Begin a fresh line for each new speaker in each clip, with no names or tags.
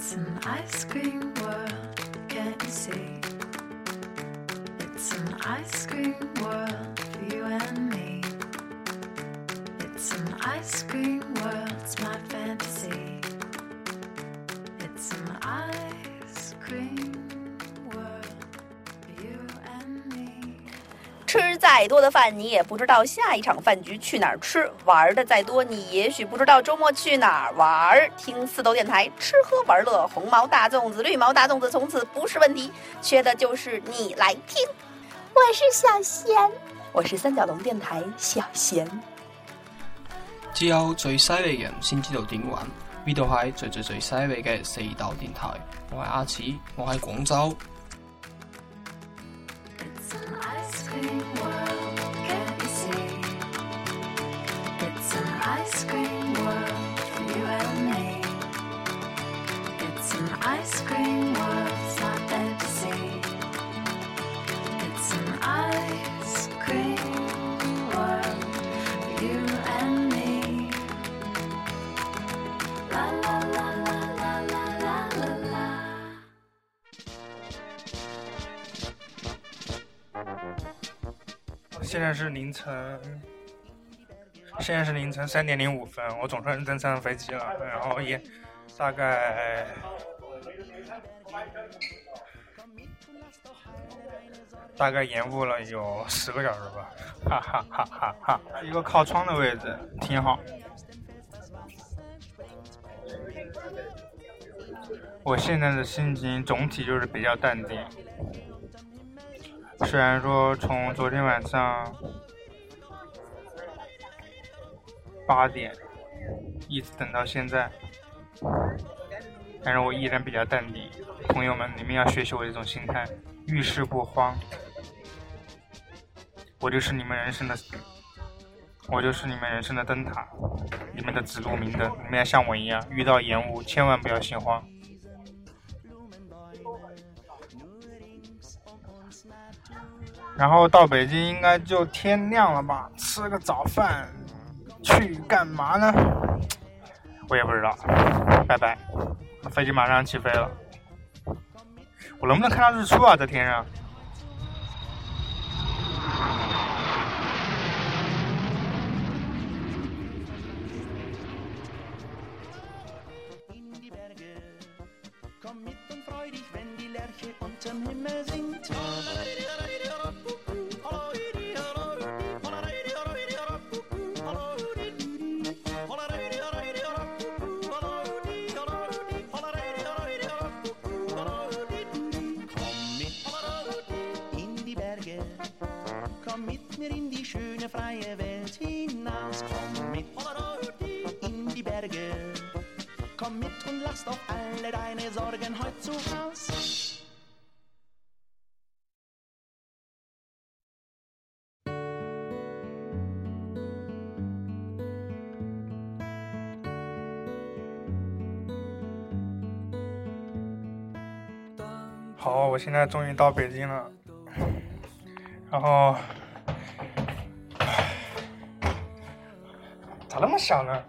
It's an ice cream world, can't you see? It's an ice cream world for you and me. It's an ice cream
再多的饭，你也不知道下一场饭局去哪儿吃；玩的再多，你也许不知道周末去哪儿玩儿。听四斗电台，吃喝玩乐，红毛大粽子、绿毛大粽子，从此不是问题，缺的就是你来听。
我是小贤，
我是三角龙电台小贤。
只有最犀利嘅人先知道點玩，呢度係最最最犀利嘅四斗電台。我係阿似，我喺廣州。
现在是凌晨。现在是凌晨三点零五分，我总算登上飞机了，然后也大概大概延误了有十个小时吧，哈哈哈哈哈！一个靠窗的位置挺好。我现在的心情总体就是比较淡定。虽然说从昨天晚上八点一直等到现在，但是我依然比较淡定。朋友们，你们要学习我这种心态，遇事不慌。我就是你们人生的，我就是你们人生的灯塔，你们的指路明灯。你们要像我一样，遇到延误千万不要心慌。然后到北京应该就天亮了吧？吃个早饭，去干嘛呢？我也不知道。拜拜，飞机马上起飞了。我能不能看到日出啊？在天上？我现在终于到北京了，然后咋那么小呢？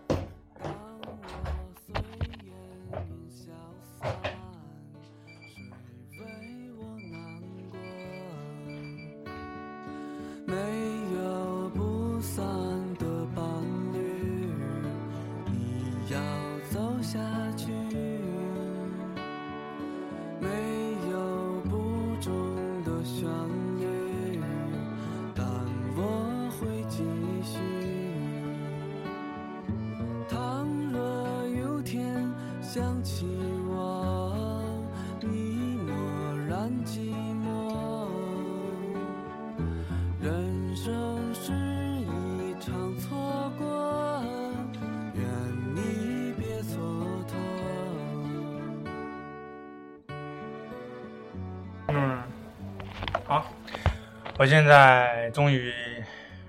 我
现在终于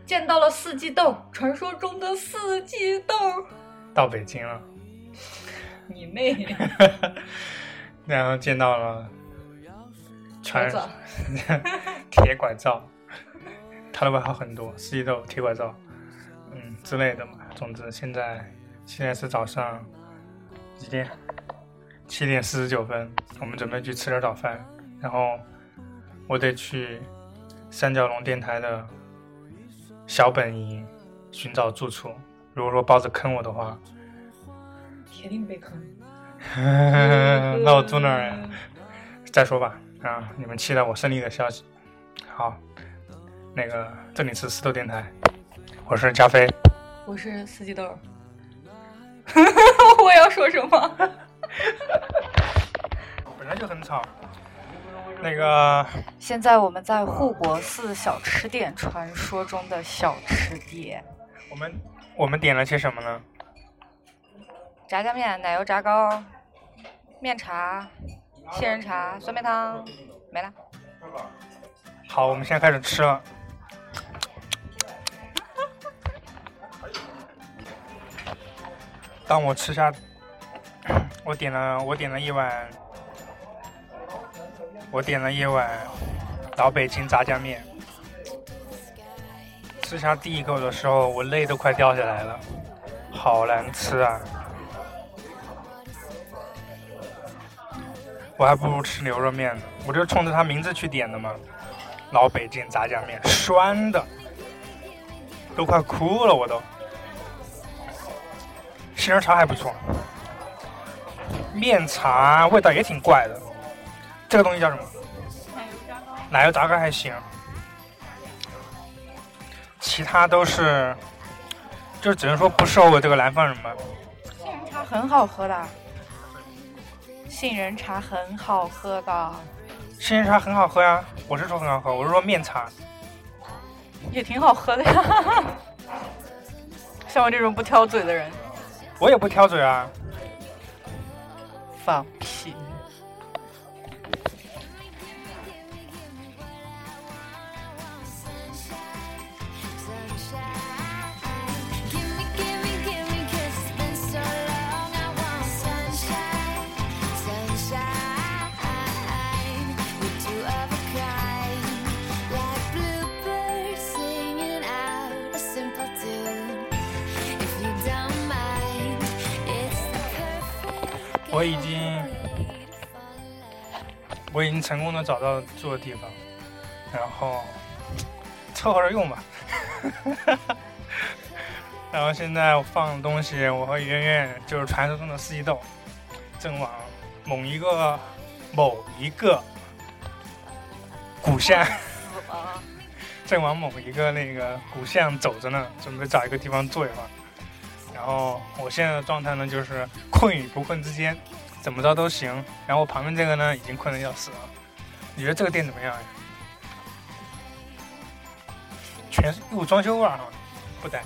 见到了四季豆，传说中的四季豆。
到北京了，
你妹！
然后见到了传 铁拐杖，他的外号很多，四季豆、铁拐杖，嗯之类的嘛。总之，现在现在是早上几点？七点四十九分，我们准备去吃点早饭，然后我得去三角龙电台的小本营寻找住处。如果说包子坑我的话，
铁定被坑。
那我住那儿再说吧。啊，你们期待我胜利的消息。好，那个这里是石头电台，我是加菲。
我是四季豆。我要说什么？
本来就很吵。那个
现在我们在护国寺小吃店，传说中的小吃店。
我们我们点了些什么呢？
炸酱面、奶油炸糕、面茶、杏仁茶、酸梅汤，没了。
好，我们现在开始吃了。当我吃下，我点了我点了一碗，我点了一碗老北京炸酱面。吃下第一口的时候，我泪都快掉下来了，好难吃啊！我还不如吃牛肉面呢，我就冲着它名字去点的嘛。老北京炸酱面，酸的，都快哭了，我都。杏仁茶还不错，面茶味道也挺怪的。这个东西叫什么？奶油炸糕还行，其他都是，就只能说不适合我这个南方人吧。
杏仁茶很好喝的，杏仁茶很好喝的，
杏仁茶很好喝呀，我是说很好喝，我是说面茶。
也挺好喝的呀。像我这种不挑嘴的人，
我也不挑嘴啊。
放屁。
我已经，我已经成功的找到住的地方，然后凑合着用吧。然后现在我放东西，我和圆圆就是传说中的四季豆，正往某一个某一个古巷，正往某一个那个古巷走着呢，准备找一个地方坐一会儿。然后我现在的状态呢，就是困与不困之间，怎么着都行。然后旁边这个呢，已经困得要死了。你觉得这个店怎么样呀？全是有装修味儿哈，不呆。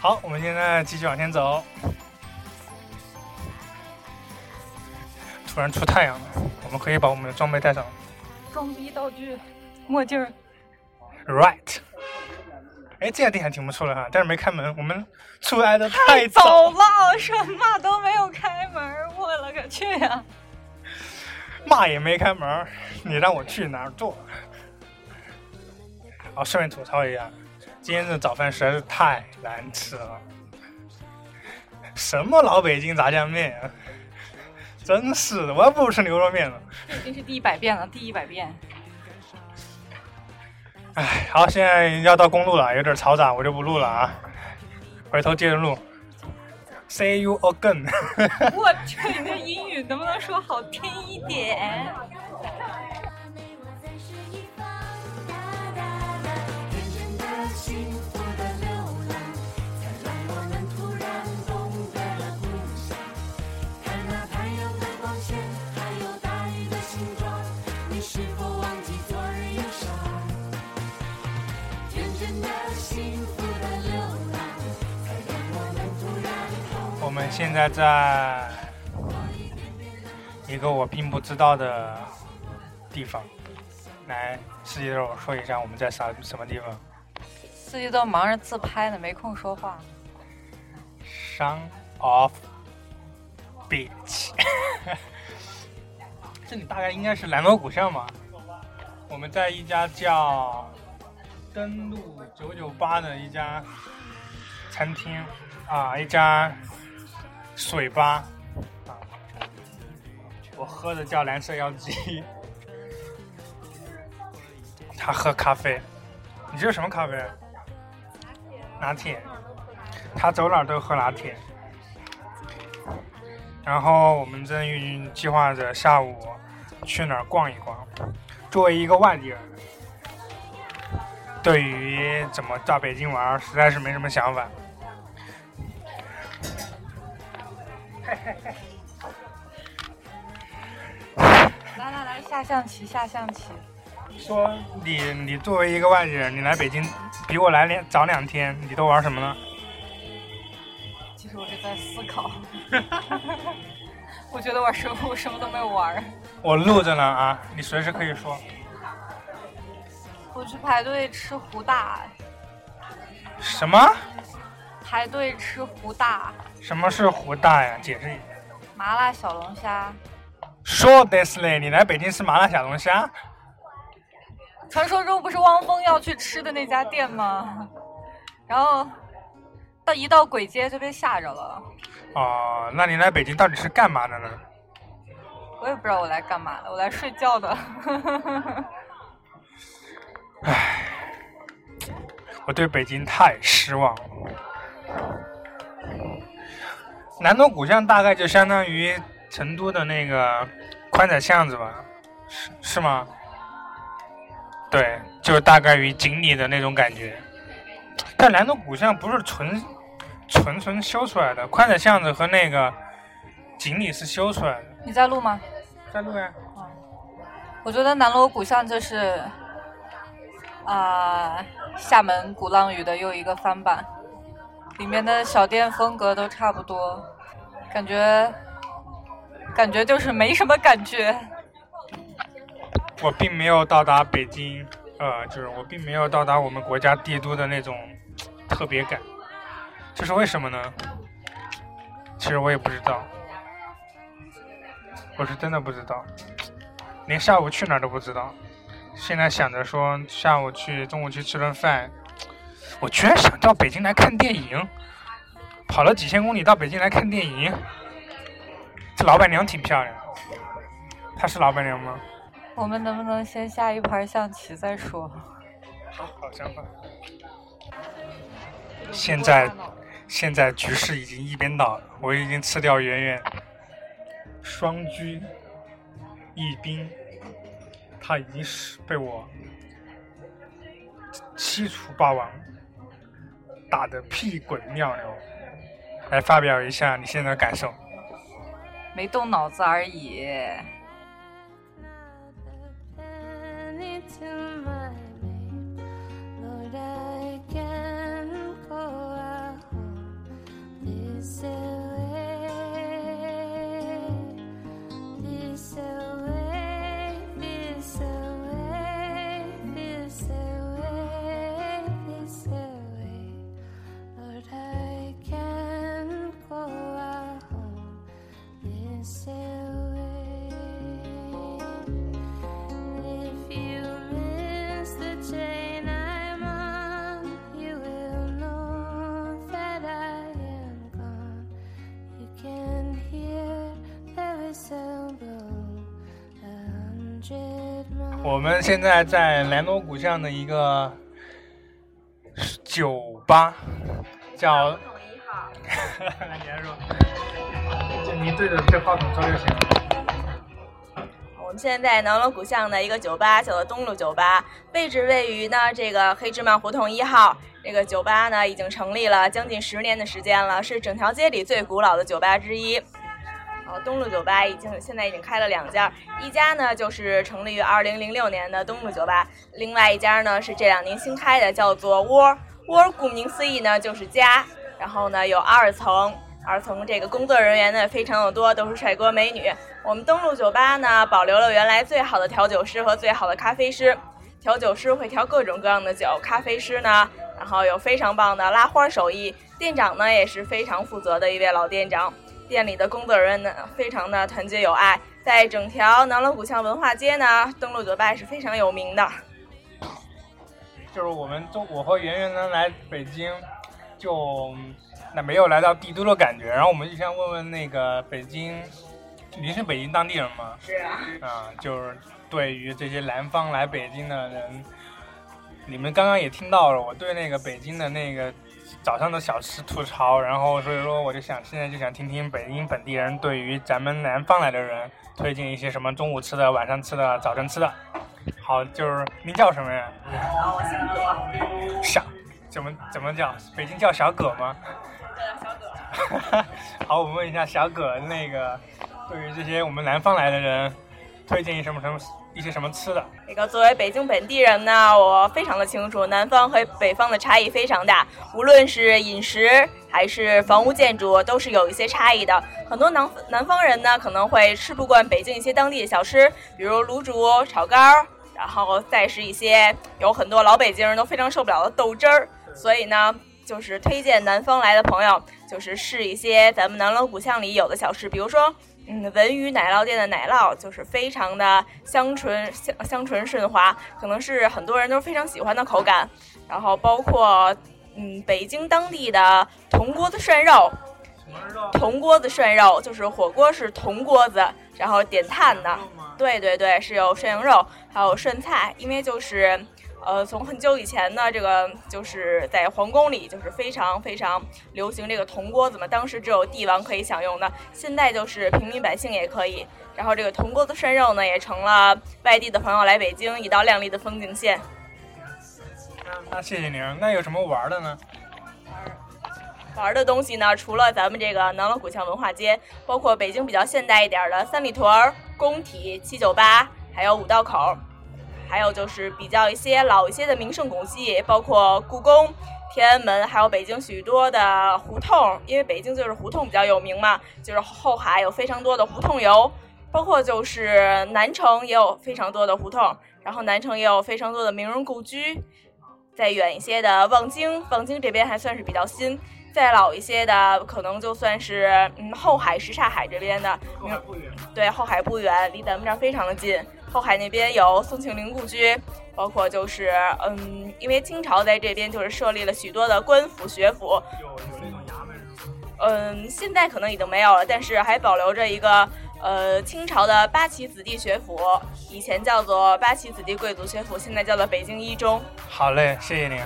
好，我们现在继续往前走。突然出太阳了，我们可以把我们的装备带上。
装逼道具，墨镜儿。
Right。哎，这家店还挺不错的哈，但是没开门。我们出来的太
早
早，
了，什么都没有开门，我勒个去呀、
嘛也没开门，你让我去哪儿坐？哦，顺便吐槽一下，今天的早饭实在是太难吃了，什么老北京炸酱面啊，真是的，我还不如吃牛肉面呢。
这已经是第一百遍了，第一百遍。
哎，好，现在要到公路了，有点嘈杂，我就不录了啊，回头接着录。See you again。
我去，你的英语能不能说好听一点？
们现在在一个我并不知道的地方，来，四季豆说一下我们在啥什么地方？
四季豆忙着自拍呢，没空说话。
Son of Beach，这里大概应该是南锣鼓巷吧。我们在一家叫登陆九九八的一家餐厅啊，一家水吧，我喝的叫蓝色妖姬，他喝咖啡。你这是什么咖啡？拿铁。他走哪都喝拿铁。然后我们正预计划着下午去哪儿逛一逛。作为一个外地人，对于怎么到北京玩，实在是没什么想法。
来来来，下象棋，下象棋。
说你你作为一个外地人，你来北京比我来两早两天，你都玩什么呢？
其实我是在思考，我觉得我什么我什么都没有玩。
我录着呢啊，你随时可以说。
我去排队吃胡大，
什么？
排队吃胡大
什么是胡大呀？解释一下。
麻辣小龙虾。
说的是嘞，你来北京吃麻辣小龙虾？
传说中不是汪峰要去吃的那家店吗？然后到一到簋街就被吓着了。
哦，那你来北京到底是干嘛的呢？
我也不知道我来干嘛的，我来睡觉的。
唉，我对北京太失望了。南锣鼓巷大概就相当于成都的那个宽窄巷子吧，是是吗？对，就大概于锦里的那种感觉。但南锣鼓巷不是纯纯纯修出来的，宽窄巷子和那个锦里是修出来的。
你在录吗？
在录呀。
我觉得南锣鼓巷就是啊、厦门鼓浪屿的又一个翻版，里面的小店风格都差不多，感觉感觉就是没什么感觉。
我并没有到达北京，呃，就是我并没有到达我们国家帝都的那种特别感，这是为什么呢？其实我也不知道，我是真的不知道，连下午去哪儿都不知道。现在想着说下午去，中午去吃顿饭，我居然想到北京来看电影，跑了几千公里到北京来看电影。这老板娘挺漂亮，她是老板娘吗？
我们能不能先下一盘象棋再说？
好好想法。现在现在局势已经一边倒了，我已经吃掉圆圆，双车一兵，他已经是被我七除八亡，打得屁滚尿流。来发表一下你现在的感受。
没动脑子而已。
我们现在在南锣鼓巷的一个酒吧，叫。来，你来说。就你对着这话筒说就行了。
我们现在在南锣鼓巷的一个酒吧，叫做东路酒吧，位置位于呢这个黑芝麻胡同一号。这个酒吧呢已经成立了将近十年的时间了，是整条街里最古老的酒吧之一。好，东路酒吧已经现在已经开了两家，一家呢就是成立于二零零六年的东路酒吧，另外一家呢是这两年新开的，叫做窝窝。顾名思义呢就是家，然后呢有二层，二层这个工作人员呢非常的多，都是帅哥美女。我们东路酒吧呢保留了原来最好的调酒师和最好的咖啡师，调酒师会调各种各样的酒，咖啡师呢，然后有非常棒的拉花手艺，店长呢也是非常负责的一位老店长。店里的工作人员呢，非常的团结友爱，在整条南锣鼓巷文化街呢，登陆酒吧是非常有名的。
就是我们中，我和圆圆呢来北京，就那没有来到帝都的感觉。然后我们就想问问那个北京您是北京当地人吗？是啊。啊，就是对于这些南方来北京的人，你们刚刚也听到了，我对那个北京的那个早上的小吃吐槽，然后所以说我就想现在就想听听北京本地人对于咱们南方来的人推荐一些什么中午吃的、晚上吃的、早晨吃的。好，就是您叫什么呀？
啊，我姓葛，
小，怎么怎么叫？北京叫小葛吗？
小葛。
好，我们问一下小葛，那个对于这些我们南方来的人，推荐一什么什么一些什么吃的？
那个作为北京本地人呢，我非常的清楚，南方和北方的差异非常大，无论是饮食还是房屋建筑，都是有一些差异的。很多南南方人呢，可能会吃不惯北京一些当地的小吃，比如卤煮、炒肝儿，然后再是一些有很多老北京人都非常受不了的豆汁儿。所以呢，就是推荐南方来的朋友，就是试一些咱们南锣鼓巷里有的小吃，比如说。嗯，文宇奶酪店的奶酪就是非常的香醇、香香醇顺滑，可能是很多人都非常喜欢的口感。然后包括嗯，北京当地的铜锅子涮肉，铜锅子涮肉就是火锅是铜锅子，然后点炭的。对对对，是有涮羊肉，还有涮菜，因为就是。呃，从很久以前呢，这个就是在皇宫里就是非常非常流行这个铜锅子嘛，当时只有帝王可以享用的，现在就是平民百姓也可以。然后这个铜锅子涮肉呢，也成了外地的朋友来北京一道亮丽的风景线。
那谢谢您。那有什么玩的呢？
玩的东西呢，除了咱们这个南锣鼓巷文化街，包括北京比较现代一点的三里屯、工体、七九八，还有五道口。还有就是比较一些老一些的名胜古迹，包括故宫、天安门，还有北京许多的胡同，因为北京就是胡同比较有名嘛。就是后海有非常多的胡同游，包括就是南城也有非常多的胡同，然后南城也有非常多的名人故居。再远一些的望京，望京这边还算是比较新。再老一些的，可能就算是嗯后海什刹海这边的。
后海不远。
对，后海不远，离咱们这儿非常的近。后海那边有宋庆龄故居，包括就是嗯，因为清朝在这边就是设立了许多的官府、学府。
有有那种衙门？
嗯，现在可能已经没有了，但是还保留着一个呃清朝的八旗子弟学府，以前叫做八旗子弟贵族学府，现在叫做北京一中。
好嘞，谢谢您。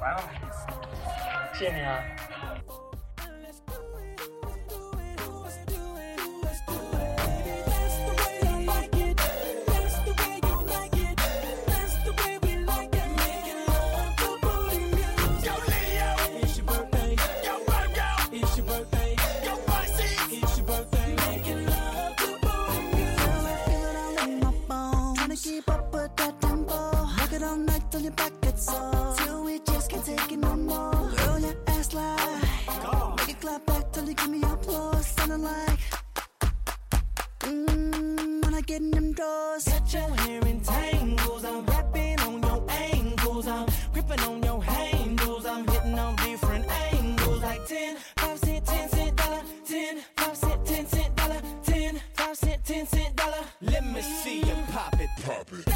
完了，谢谢您啊。
Till your back gets sore. Till we just can't take it no more. Girl, your ass like. Make it clap back till you give me applause. Sounding like. Mmm, when I get in them doors.
Got your hair in tangles. I'm rapping on your ankles. I'm gripping on your handles. I'm hitting on different angles. Like 10, 5 cent, 10 cent dollar. 10, 5 cent, 10 cent dollar. 10, 5 cent, 10 cent dollar. Let me see you pop it. Pop it.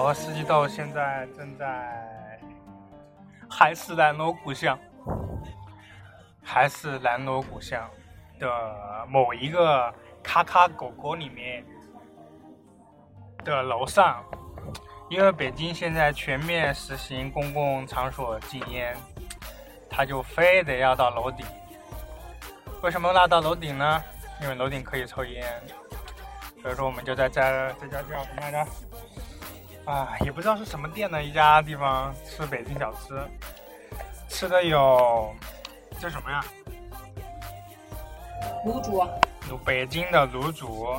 我和司机豆现在正在还是南锣鼓巷，还是南锣鼓巷的某一个卡卡狗狗里面的楼上，因为北京现在全面实行公共场所禁烟，他就非得要到楼顶。为什么拉到楼顶呢？因为楼顶可以抽烟，所以说我们就在这儿这家叫什么来着？啊，也不知道是什么店的一家地方吃北京小吃，吃的有这什么呀？
卤煮、
有北京的卤煮、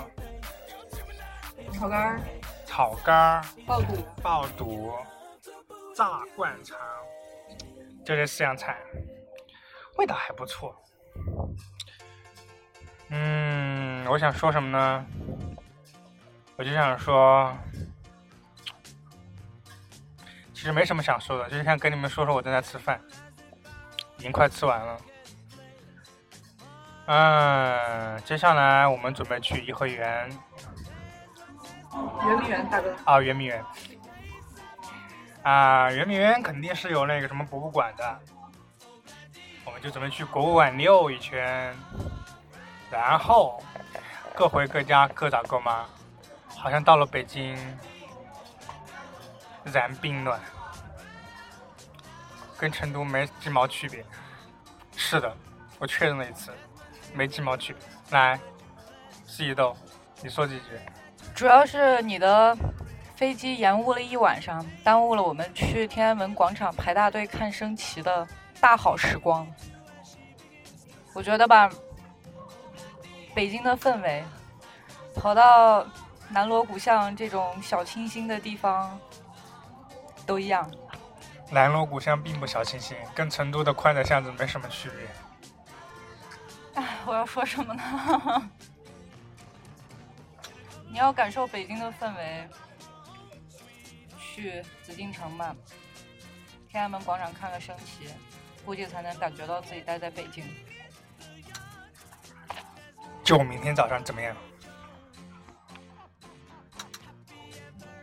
炒肝儿、
炒肝儿、
爆肚。
爆肚、炸灌肠，就这四样菜，味道还不错。嗯，我想说什么呢？我就想说，其实没什么想说的，就是想跟你们说说我正在吃饭，已经快吃完了。嗯，接下来我们准备去颐和园
圆明园大哥，
啊，圆明园。啊，圆明园肯定是有那个什么博物馆的，我们就准备去博物馆溜一圈，然后各回各家，各找各妈。好像到了北京，然并卵，跟成都没鸡毛区别。是的，我确认了一次，没鸡毛区别。来，四一豆，你说几句？
主要是你的飞机延误了一晚上，耽误了我们去天安门广场排大队看升旗的大好时光。我觉得吧，北京的氛围，跑到南锣鼓巷这种小清新的地方都一样。
南锣鼓巷并不小清新，跟成都的宽窄巷子没什么区别。
哎，我要说什么呢？你要感受北京的氛围，去紫禁城吧，天安门广场看个升旗，估计才能感觉到自己待在北京。
就我明天早上怎么样？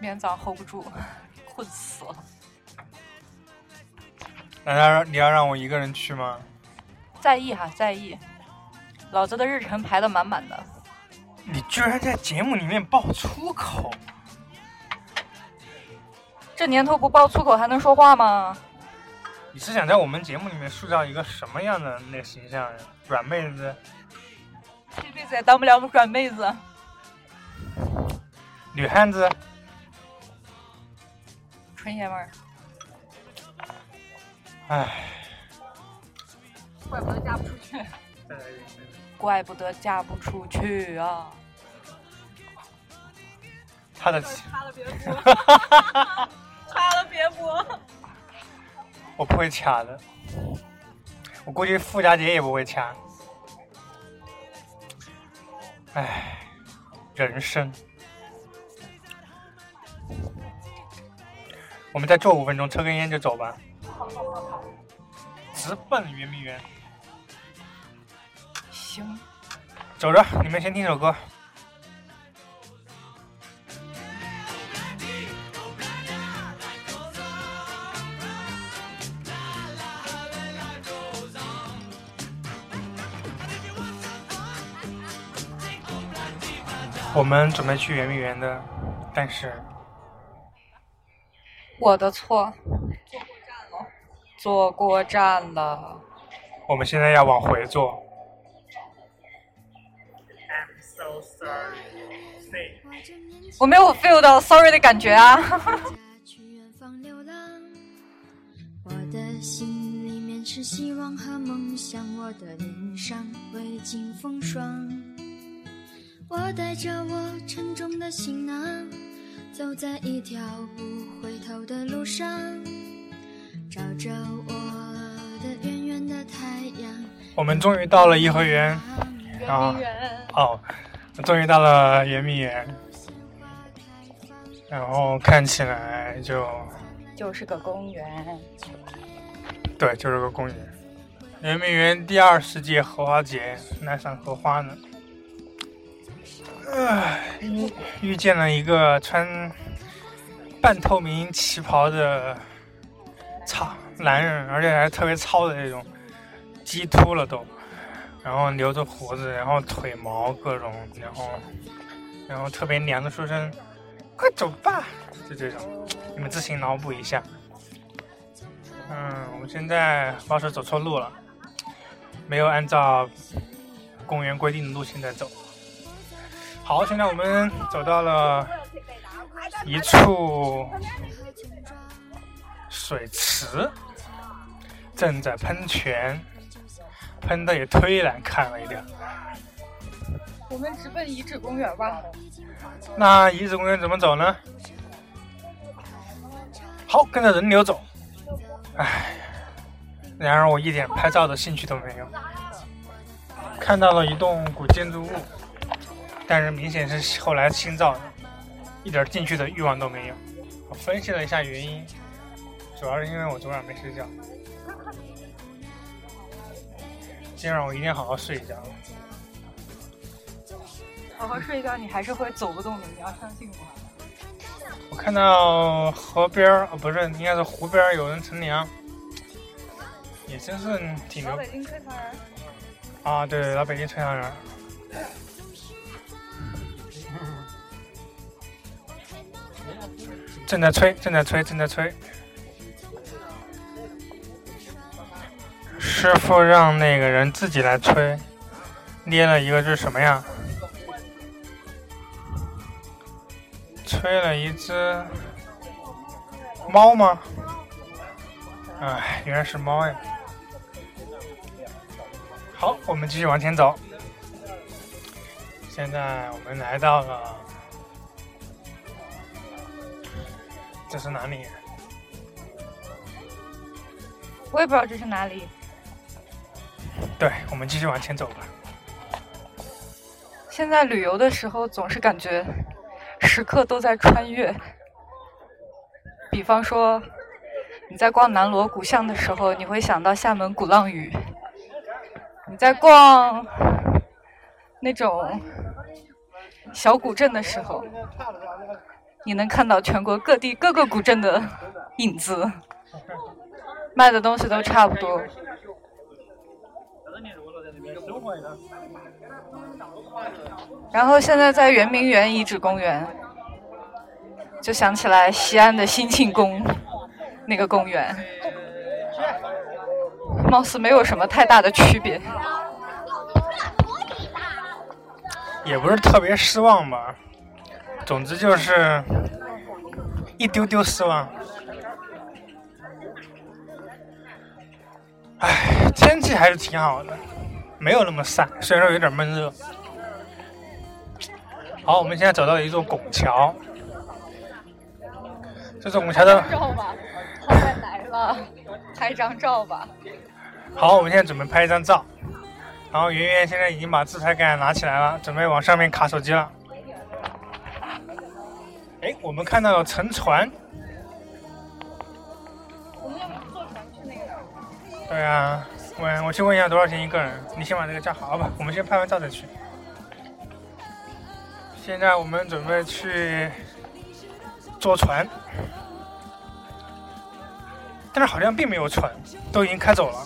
明天早上 hold 不住，困死了。
难道让你要让我一个人去吗？
在意哈，在意。老子的日程排的满满的，
你居然在节目里面爆粗口！
这年头不爆粗口还能说话吗？
你是想在我们节目里面塑造一个什么样的那形象呀？软妹子、
这辈子也当不了软妹子。
女汉子？
纯爷们儿，
唉，
怪不得嫁不出去，怪不得嫁不出去啊！
他的
擦 了别播，擦了别播。
我不会掐的，我估计傅家姐也不会掐。唉，人生。我们再坐五分钟，抽根烟就走吧。直奔圆明园。
行，
走着，你们先听首歌。我们准备去圆明园的，但是
我的错，坐过站了。
坐过站了我们现在要往回坐。
我没有 feel 到 sorry 的感觉啊！
我的心里面是希望和梦想，我的脸上未经风霜。我带着我沉重的行囊，走在一条不回头的路上，照着我的圆圆的太阳。
我们终于到了颐和园啊！哦，终于到了圆明园，然后看起来就
就是个公园，
对，就是个公园。圆明园第二十届荷花节来赏荷花呢。唉，遇见了一个穿半透明旗袍的糙男人，而且还特别糙的那种，鸡秃了都，然后留着胡子，然后腿毛各种，然后然后特别娘的说声“快走吧”，就这种，你们自行脑补一下。嗯，我们现在不好意思走错路了，没有按照公园规定的路线在走。好，现在我们走到了一处水池，正在喷泉，喷的也忒难看了一点。
我们直奔遗址公园吧。
那遗址公园怎么走呢？好，跟着人流走。唉，然而我一点拍照的兴趣都没有。看到了一栋古建筑物，但是明显是后来新造的，一点进去的欲望都没有。我分析了一下原因，主要是因为我昨晚没睡觉，今晚我一定好好睡一觉。
好好睡一觉，你还是会走不动的，你要相信我。
我看到河边儿，哦，不是，应该是湖边儿有人乘凉，也真是挺牛
京吹船人，
啊！对，老北京吹凉人正在吹，正在吹，正在吹。师傅让那个人自己来吹，捏了一个这是什么呀？吹了一只猫吗？哎，原来是猫呀！好，我们继续往前走。现在我们来到了，这是哪里？
我也不知道这是哪里。
对，我们继续往前走吧。
现在旅游的时候，总是感觉时刻都在穿越。比方说，你在逛南锣鼓巷的时候，你会想到厦门鼓浪屿；你在逛那种小古镇的时候，你能看到全国各地各个古镇的影子，卖的东西都差不多。然后现在在圆明园遗址公园，就想起来西安的兴庆宫那个公园，貌似没有什么太大的区别。
也不是特别失望吧，总之就是一丢丢失望。唉，天气还是挺好的，没有那么晒，虽然说有点闷热。好，我们现在走到一座拱桥，这座拱桥的
照吧，好在来了，拍张照吧。
好，我们现在准备拍一张照。然后圆圆现在已经把自拍杆拿起来了，准备往上面卡手机了。哎，我们看到了沉船。
我们要坐船去那个？
对啊，我我去问一下多少钱一个人。你先把这个叫好吧，我们先拍完照再去。现在我们准备去坐船，但是好像并没有船，都已经开走了。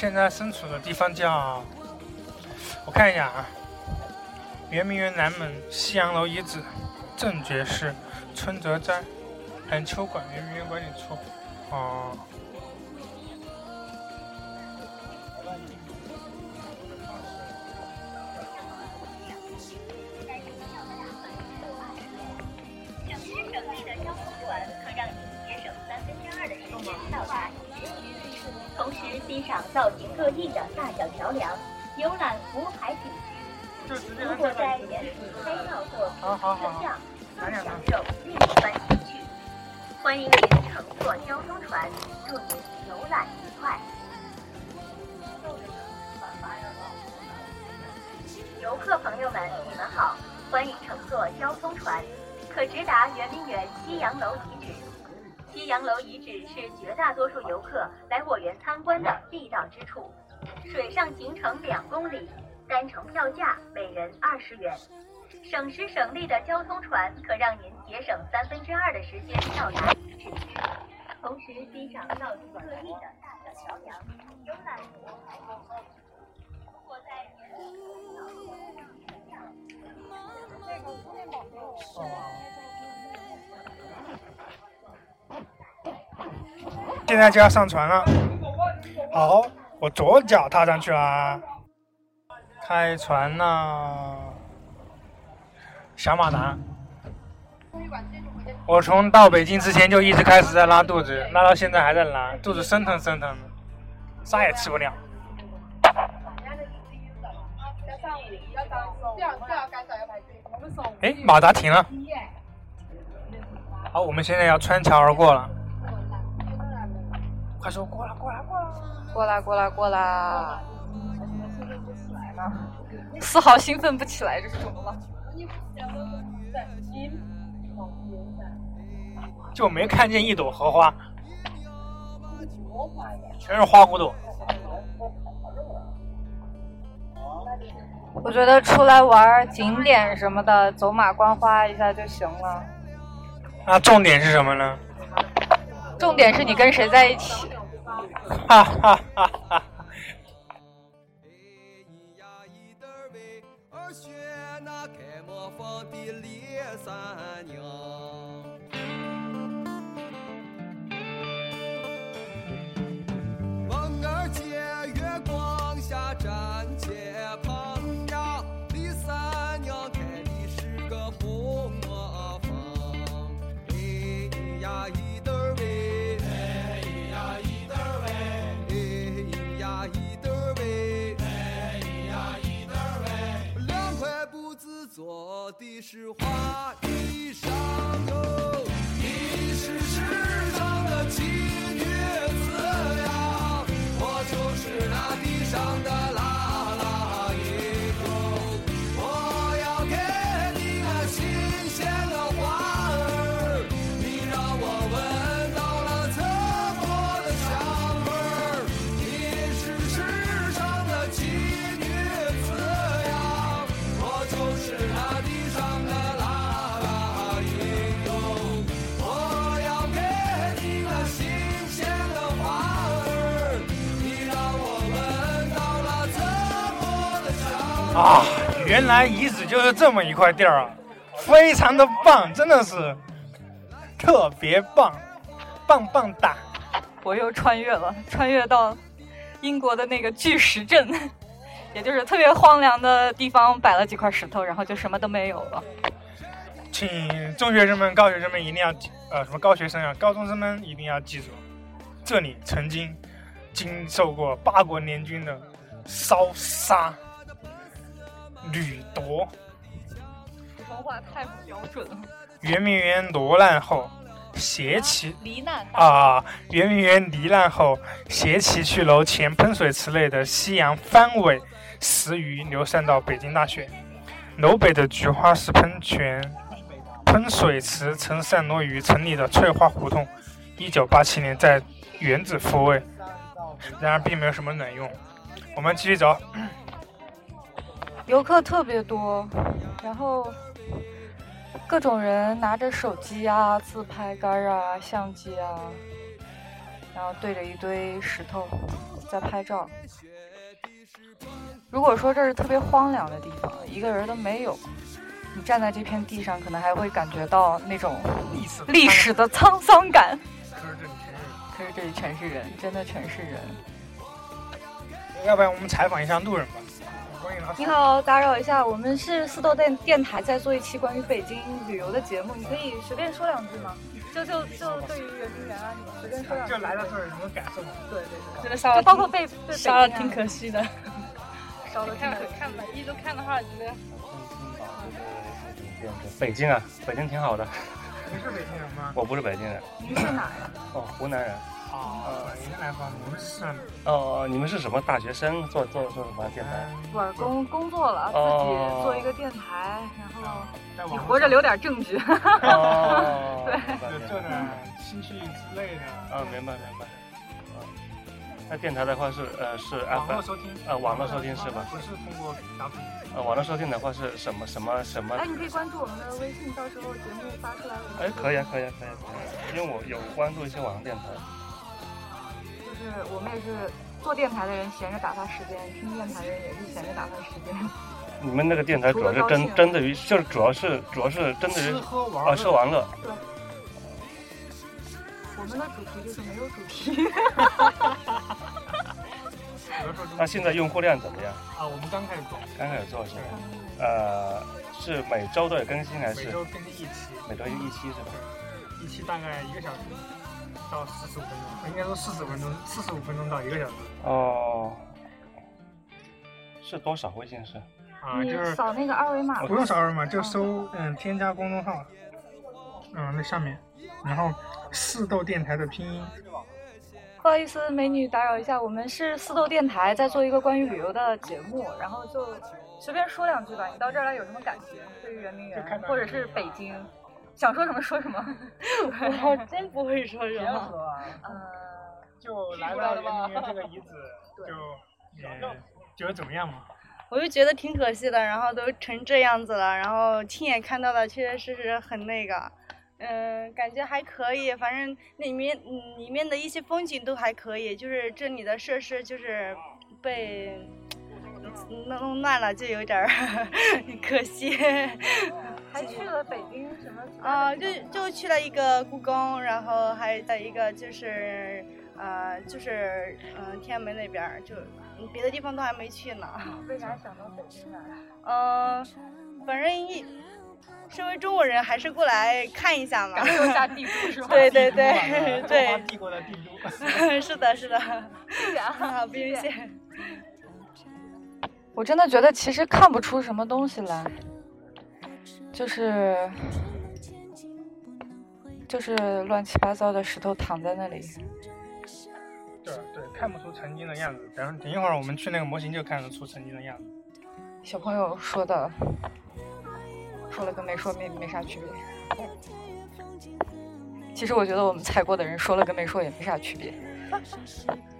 现在身处的地方叫，我看一下啊，圆明园南门西洋楼遗址，正觉寺春泽斋寒秋馆圆明园管理处。哦、
造型各异的大小桥梁，游览湖海景区。如果在园。里拍照或
好好
摄像，更享受另一番情趣。欢迎您乘坐交通船，祝您游览愉快。游客朋友们，你们好，欢迎乘坐交通船，可直达圆明园。西洋楼遗址。西洋楼遗址是绝大多数游客来我园。参观的必到之处。水上行程两公里，单程票价每人二十元。省时省力的交通船可让您节省三分之二的时间到达遗址区，同时欣赏造型各异的大小桥梁，游览湖海风光。我在
现在就要上船了。好，我左脚踏上去啦，开船啦，小马达。我从到北京之前就一直开始在拉肚子，拉到现在还在拉，肚子生疼生疼的，啥也吃不了。哎，马达停了，好，我们现在要穿桥而过了。快说过来，过来，过来！
过来过来过来！丝毫兴奋不起来，这是怎么了？
就没看见一朵荷花，全是花骨朵。
我觉得出来玩景点什么的，走马观花一下就行了。
那重点是什么呢？
重点是你跟谁在一起。
哈哈哈哈！
而学那开磨坊的李三娘。是花
啊，原来遗址就是这么一块地儿啊，非常的棒，真的是特别棒，棒棒哒！
我又穿越了，穿越到英国的那个巨石阵，也就是特别荒凉的地方，摆了几块石头，然后就什么都没有了。
请中学生们、高学生们一定要记，呃，什么高学生啊，高中生们一定要记住，这里曾经经受过八国联军的烧杀掠夺。
普通话太不标准了。
圆明园落难后，携其
罹难
啊，圆明园罹难后，携其去楼前喷水池内的西洋帆尾十余流散到北京大学。楼北的菊花石喷泉喷水池曾散落于城里的翠花胡同。一九八七年在原址复位，然而并没有什么卵用。我们继续走，
游客特别多，然后各种人拿着手机啊、自拍杆啊、相机啊，然后对着一堆石头在拍照。如果说这是特别荒凉的地方，一个人都没有，你站在这片地上，可能还会感觉到那种
历史
的沧桑感。
可是这里全是人
可是这里全是人，真的全是人。
要不然我们采访一下路人吧。
你好，打扰一下，我们是四豆电电台在做一期关于北京旅游的节目，你可以随便说两句吗？就就就对于圆明园啊什么，随便说两句。
就来到这儿有什么感受吗？
对对对，
觉得烧
就包括被对北京啊
烧了挺可惜的。
烧了
看
可。
看满意都看的话，觉得
北京啊，北京挺好的。
你是北京人吗？
我不是北京人，
您是哪呀？
哦，湖南人。
啊，云南方，你们是
哦，你们是什么大学生？做做做什么电台？
不是工工作了，自
哦
己做一个电台，然后你活着留点证据。
哦，
对
做点兴趣之类的。
啊，明白明白。啊，那电台的话是呃是
网络
FM
收听，
呃网络收听是吧？
不是通过调频。
呃网络收听的话是什么什么什么
哎，？你可以关注我们的微信，到时候节目发出来，我们
哎，可以啊可以啊可以啊可以啊，因为我有关注一些网络电台。
就是我们也是做电台的人，闲着打发时间；听电台的人也是闲着打发时间。
你们那个电台主要是针针对于就是主要是主要是针对于
吃喝玩
啊吃玩乐。
对，我们的主题就是没有主题。
那现在用户量怎么样？
啊，我们刚开始做，
刚开始做是吧？呃，是每周都有更新还是
每周更新一期，
每周一期是吧？
一期大概一个小时到四十五分钟，应该说四十分钟，四十五分钟到一个小时。
哦，是多少微信是？
啊，就是
扫那个二维码，
不用扫二维码，就搜嗯添加公众号，嗯那上面然后四豆电台的拼音，
不好意思，美女打扰一下，我们是四豆电台在做一个关于旅游的节目，然后就随便说两句吧。你到这儿来有什么感觉？对于圆明园或者是北京，想说什么说什么。
我真不会说什么。
嗯，就来到圆明园这个 遗址，就呃觉得怎么样嘛？
我就觉得挺可惜的，然后都成这样子了，然后亲眼看到的确确实实很那个，嗯、感觉还可以，反正里面嗯里面的一些风景都还可以，就是这里的设施就是被弄弄乱了，就有点儿可惜。
还去了北京什么？
啊，就就去了一个故宫，然后还在一个就是呃就是嗯、呃天安门那边，就嗯别的地方都还没去呢。
为啥想到北京来？
嗯，反正一身为中国人，还是过来看一下嘛。
感受一下帝都 是吧
对 对
中华
对对，
帝国的帝都。
是的，是的。
谢谢啊，
不用谢。
我真的觉得其实看不出什么东西来，就是就是乱七八糟的石头躺在那里。
对对，看不出曾经的样子。等等一会儿我们去那个模型就看得出曾经的样子。
小朋友说的，说了跟没说没没啥区别。其实我觉得我们踩过的人说了跟没说也没啥区别。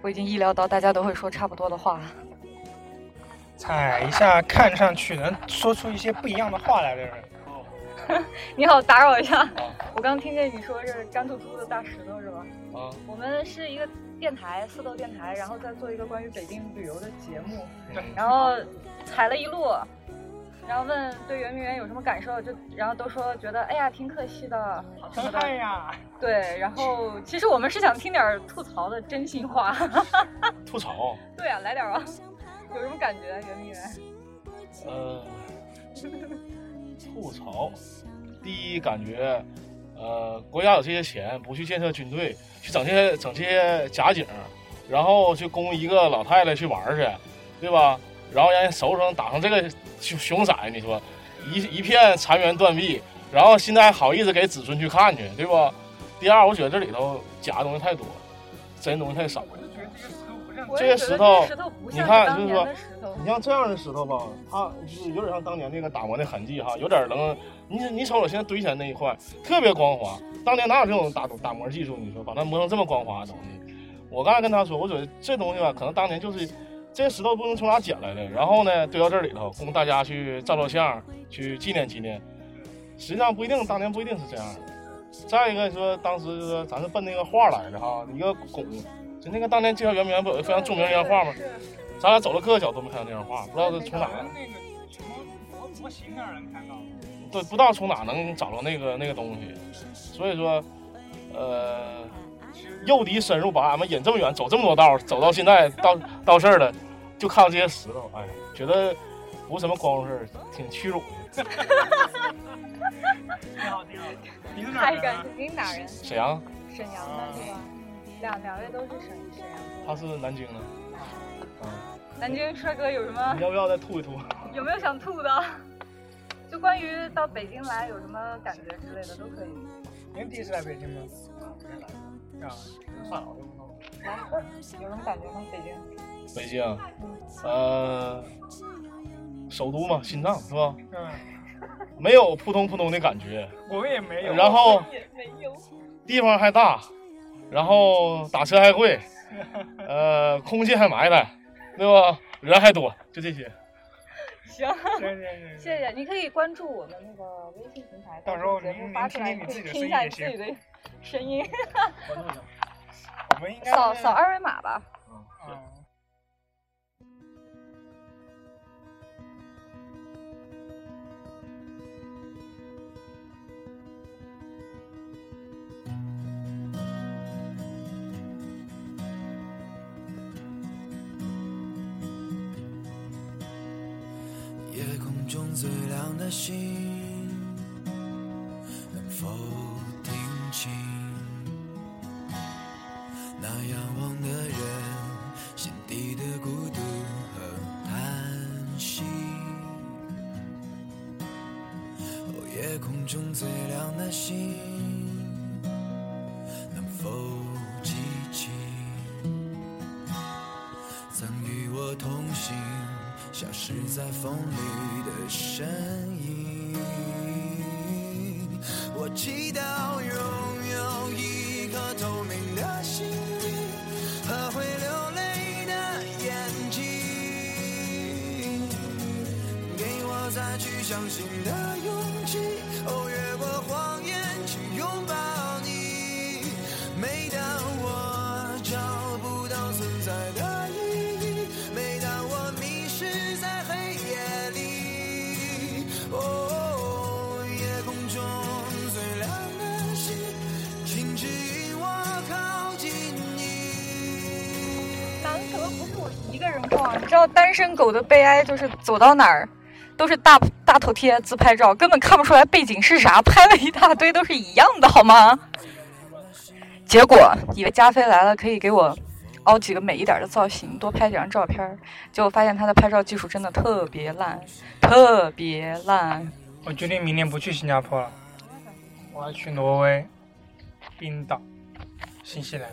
我已经意料到大家都会说差不多的话。
踩一下看上去能说出一些不一样的话来的人。
你好，打扰一下，我刚听见你说是干突突的大石头是吧？
啊，
我们是一个电台，四豆电台，然后再做一个关于北京旅游的节目，然后踩了一路，然后问对圆明园有什么感受，就然后都说觉得哎呀挺可惜的，什么的。
哎呀，
对，然后其实我们是想听点吐槽的真心话，
吐槽，
对啊，来点吧，有什么感觉圆明园？
呃，吐槽，第一感觉，呃，国家有这些钱，不去建设军队，去整这些整这些假景，然后去供一个老太太去玩去，对吧？然后让人手上打上这个熊熊色，你说一一片残垣断壁，然后现在还好意思给子孙去看去，对不？第二，我觉得这里头假的东西太多，真东西太少了。这些石头，你看，就是说，你像这样的石头吧，它就是有点像当年那个打磨的痕迹哈，有点能，你你瞅瞅现在堆起来那一块，特别光滑。当年哪有这种打打磨技术？你说把它磨成这么光滑的东西？我刚才跟他说，我觉得这东西吧，可能当年就是这些石头不能从哪捡来的，然后呢堆到这里头，供大家去照照相，去纪念纪念。实际上不一定，当年不一定是这样的。再一个说，当时就说咱是奔那个画来的哈，一个拱。就那个当年介绍圆明园不有一个非常著名的一张画吗？咱俩走了各个角度没看到那张画，不知道是从哪。
那个什么模模型让人看到。
对，不知道从哪能找到那个那个东西，所以说，呃，诱敌深入，把俺们引这么远，走这么多道，走到现在到到这儿了，就看到这些石头，哎，觉得不是什么光荣事儿，挺屈辱的。
挺好挺好。你是哪
太
人
您哪人？
沈阳，
沈阳的是吧？两两位都是沈沈阳的。
他是南京的，嗯，
南京帅哥有什么
你要不要再吐一吐？
有没有想吐的？就关于到北京来有什么感觉之类的都可以。
您第一次来北京吗？啊，
上好
来，有什么感觉吗？北京？
北京，呃，首都嘛，心脏是吧？
嗯，
没有扑通扑通的感觉，
我也没有。
然后
也没有。
地方还大，然后打车还贵，呃，空气还埋汰，对吧？人还多，就这些。
行，
行行行，
谢谢。你可以关注我们那个微信平台，
到时候
节目发出来，可以听一下你自己的声音。
我们应该
扫扫二维码吧。单身狗的悲哀就是走到哪儿都是大大头贴自拍照，根本看不出来背景是啥，拍了一大堆都是一样的，好吗？结果以为加菲来了可以给我凹几个美一点的造型，多拍几张照片，结果发现他的拍照技术真的特别烂，特别烂。
我决定明年不去新加坡了，我要去挪威、冰岛、新西兰。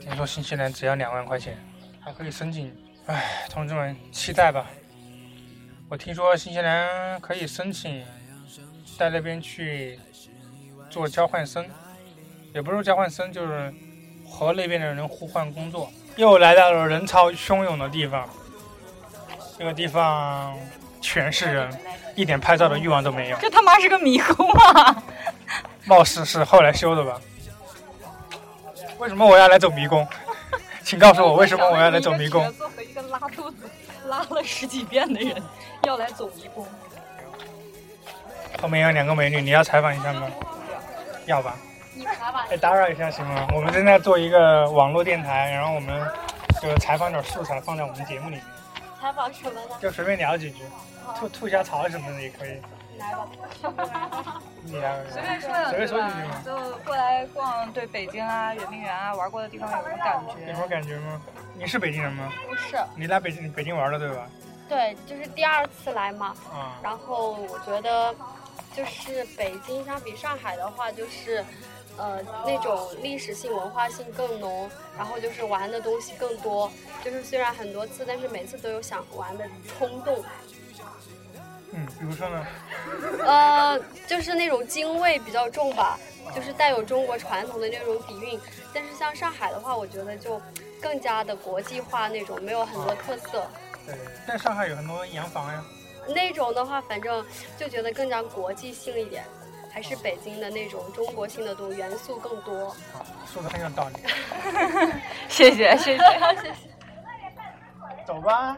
听说新西兰只要两万块钱，还可以申请。唉，同志们，期待吧。我听说新西兰可以申请在那边去做交换生，也不是交换生，就是和那边的人互换工作。又来到了人潮汹涌的地方，这个地方全是人，一点拍照的欲望都没有。
这他妈是个迷宫啊！
貌似是后来修的吧？为什么我要来走迷宫？请告诉我为什么我要来走迷宫？
一个拉肚子拉了十几遍的人要来走迷宫。
后面有两个美女，你要采访一下吗？要吧。
你采访
哎，打扰一下行吗？我们正在做一个网络电台，然后我们就采访点素材放在我们节目里面，
采访什么呢？
就随便聊几句，吐吐下槽什么的也可以。
来吧。
你来，
随便说两
随便
句
嘛。
就过来逛，对北京啊、圆明园啊玩过的地方有什么感觉？
有什么感觉吗？你是北京人吗？
不是，
你来北京北京玩了对吧？
对，就是第二次来嘛。
啊、
然后我觉得，就是北京相比上海的话，就是，呃，那种历史性、文化性更浓，然后就是玩的东西更多。就是虽然很多次，但是每次都有想玩的冲动。
嗯，比如说呢？
呃，就是那种京味比较重吧，就是带有中国传统的那种底蕴。但是像上海的话，我觉得就更加的国际化那种，没有很多特色。
对，但上海有很多洋房呀。
那种的话，反正就觉得更加国际性一点，还是北京的那种中国性的多元素更多。
啊说的很有道理。
谢谢谢谢谢谢。
走吧。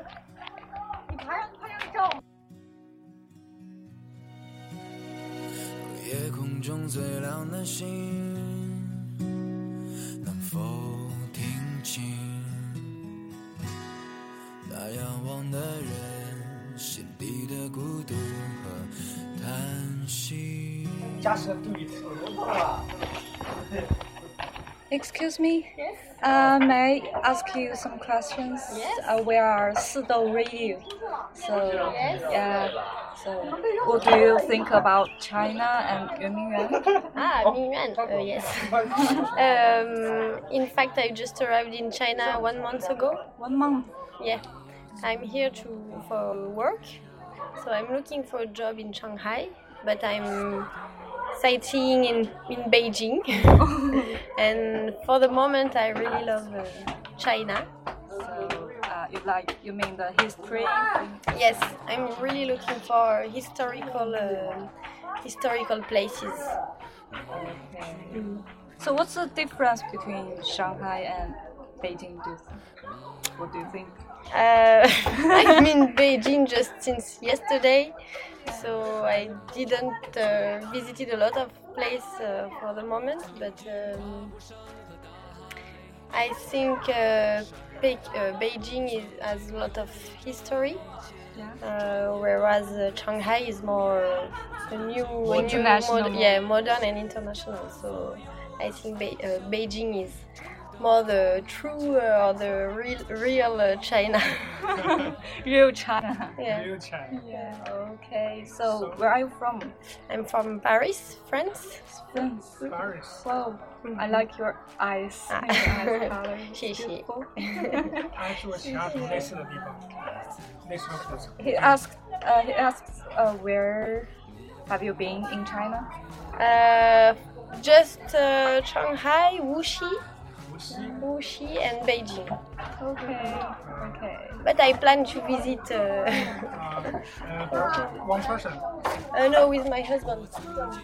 你爬上拍张照。
夜空中最亮的星，能否听清那仰望的人心底的孤独和叹息
？！Excuse me. Yes. Uh, may I ask you some questions?
Yes.
Uh, we are Sido Radio. So, yeah. So, what do you think about China and Yuanmingyuan?
Ah, Mingyuan, uh, yes. um, in fact, I just arrived in China one month ago.
One month.
Yeah, I'm here to for work, so I'm looking for a job in Shanghai, but I'm sightseeing in in Beijing. and for the moment, I really love uh, China.
So, uh, you like you mean the history?
Yes, I'm really looking for historical uh, historical places.
Okay. So, what's the difference between Shanghai and Beijing? Do you think? What do you think?
Uh, I'm in Beijing just since yesterday, so I didn't uh, visited a lot of place uh, for the moment, but um, I think uh, Pe- uh, Beijing is, has a lot of history, uh, whereas uh, Shanghai is more a new, a new mod- yeah, modern and international. So I think Be- uh, Beijing is more the true uh, or the real real uh, China.
real China.
Yeah.
Real China.
Yeah.
Okay. So, so, where are you from?
I'm from Paris, France.
France.
Paris.
Wow. Mm -hmm. I mm-hmm. like your eyes.
Ah.
Your eyes color. he asked. Uh, he asked. Uh, where have you been in China?
Uh, just uh, Shanghai, Wuxi. Wuxi, and Beijing.
Okay. Okay.
But I plan to visit. Uh,
Uh, one person.
uh, no, with my husband.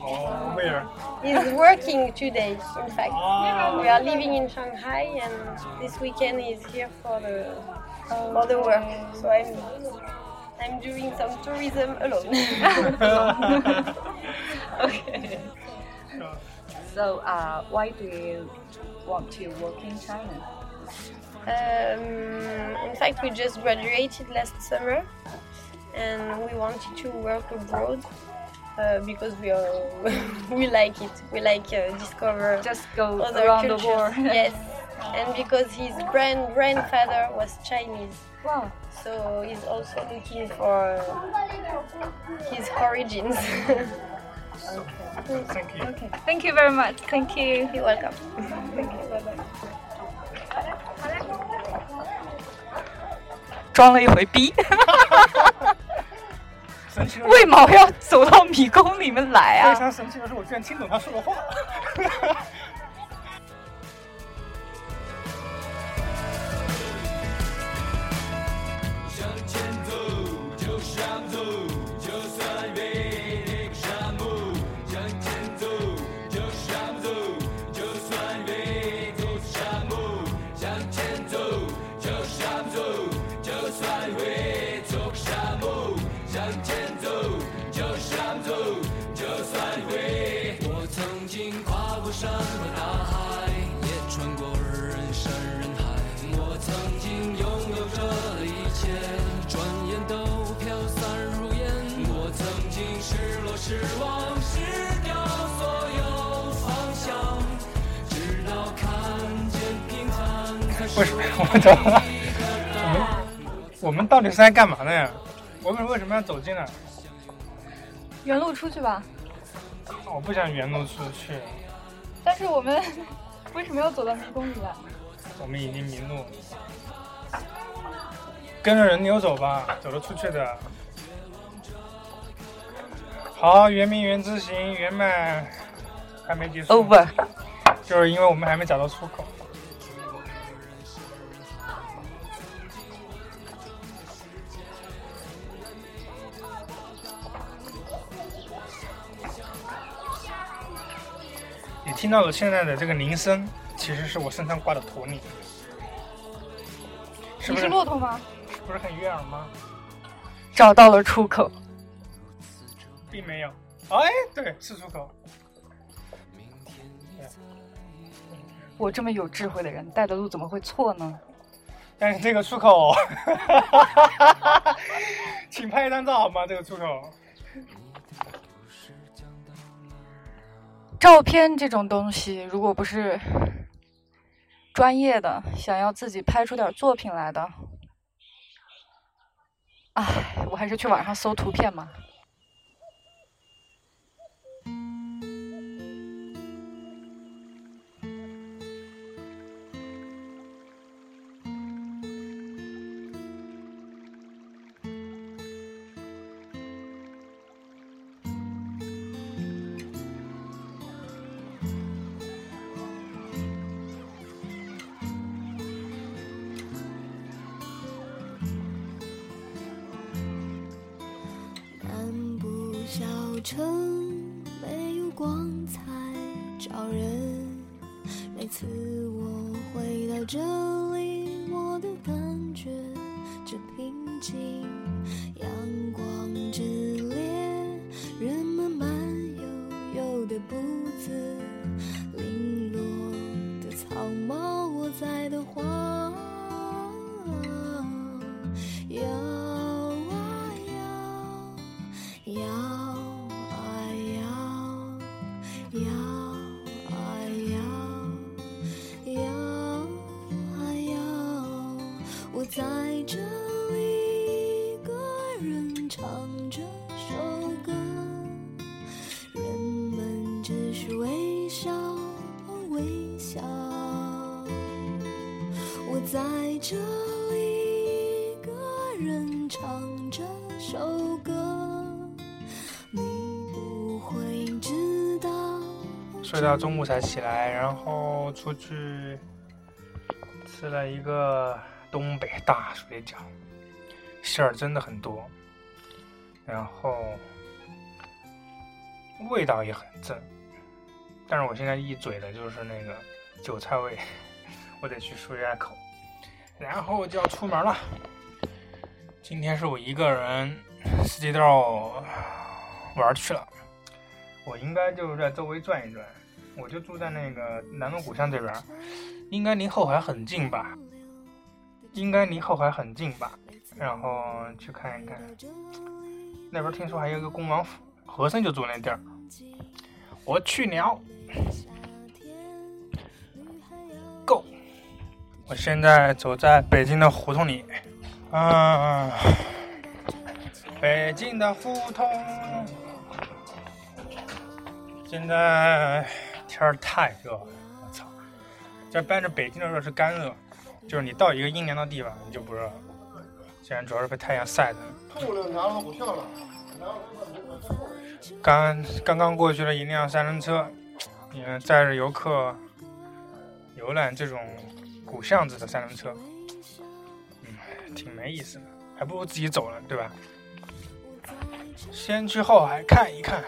Oh, where?
He's working today, in fact.
Ah.
We are living in Shanghai, and this weekend he's here for the for the work. So I'm I'm doing some tourism alone.
okay. So, uh, why do you want to work in China?
Um, in fact, we just graduated last summer, and we wanted to work abroad uh, because we are we like it. We like uh, discover
Just go
other
around the
cultures.
world.
yes, and because his grand grandfather was Chinese,
Wow.
so he's also looking for his origins.
Thank you.
Okay. Thank you very much. Thank you.
You're welcome. Thank you. Bye bye.
装了一回逼，
神奇
为毛要走到迷宫里面来啊
非
啊？
常神奇的是，我居然听懂他说的话。为什么？我们怎么？我们我们到底是在干嘛呢呀？我们为什么？要走进来？
原路出去吧。
我不想原路出去，
但是我们为什么？要走到迷宫里来？
我们已经迷路了。跟着人流走吧，走得出去的。好，圆明园之行圆满，还没结束。
Over
就是因为我们还没找到出口。听到了现在的这个铃声，其实是我身上挂的驼铃，是
你
不是
是骆驼吗？
不是很悦耳吗？
找到了出口。
并没有。哎，对，是出口。
我这么有智慧的人，带的路怎么会错呢？
但是这个出口，请拍一张照好吗？这个出口，
照片这种东西，如果不是专业的，想要自己拍出点作品来的，唉，我还是去网上搜图片嘛。
中午才起来，然后出去吃了一个东北大水饺，馅儿真的很多，然后味道也很正，但是我现在一嘴的就是那个韭菜味，我得去漱一下口，然后就要出门了。今天是我一个人四季豆玩去了，我应该就是在周围转一转。我就住在那个南锣鼓巷这边儿，应该离后海很近吧？应该离后海很近吧？然后去看一看，那边听说还有一个恭王府，和珅就住那地儿。我去了，Go！我现在走在北京的胡同里，啊，北京的胡同，现在。天儿太热了，我操！这搬着北京的热是干热，就是你到一个阴凉的地方你就不热了。现在主要是被太阳晒的。刚刚刚过去了一辆三轮车，嗯，载着游客游览这种古巷子的三轮车，嗯，挺没意思的，还不如自己走了，对吧？先去后海看一看，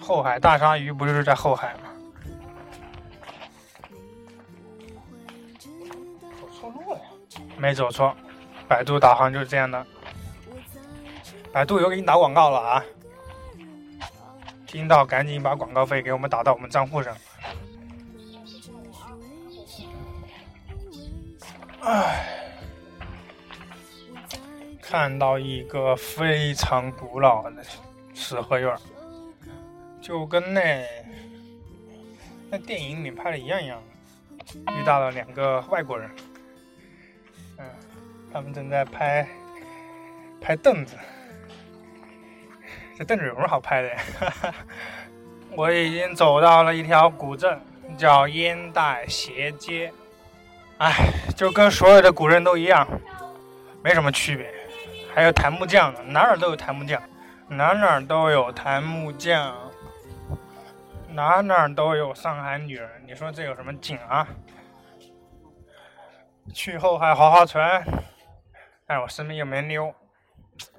后海大鲨鱼不就是在后海吗？没走错，百度导航就是这样的。百度又给你打广告了啊！听到赶紧把广告费给我们打到我们账户上。唉，看到一个非常古老的四合院，就跟那那电影里拍的一样一样。遇到了两个外国人。他们正在拍拍凳子，这凳子有什么好拍的呀？我已经走到了一条古镇，叫烟袋斜街。哎，就跟所有的古镇都一样，没什么区别。还有檀木匠呢，哪哪都有檀木匠，哪哪都有檀木匠，哪哪都有上海女人。你说这有什么劲啊？去后海划划船，哎我身边又没妞，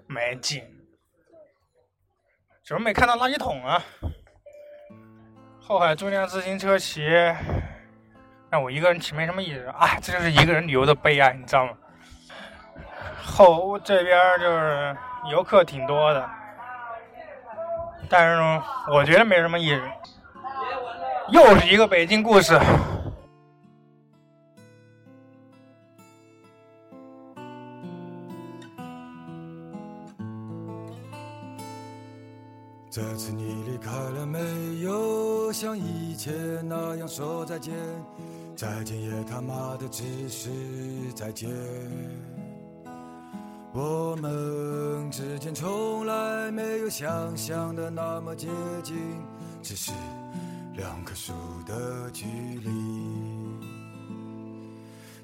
没劲。怎么没看到垃圾桶啊？后海租辆自行车骑，让我一个人骑没什么意思。啊，这就是一个人旅游的悲哀，你知道吗？后这边就是游客挺多的，但是呢，我觉得没什么意思。又是一个北京故事。
这次你离开了没有？像以前那样说再见，再见也他妈的只是再见。我们之间从来没有想象的那么接近，只是两棵树的距离。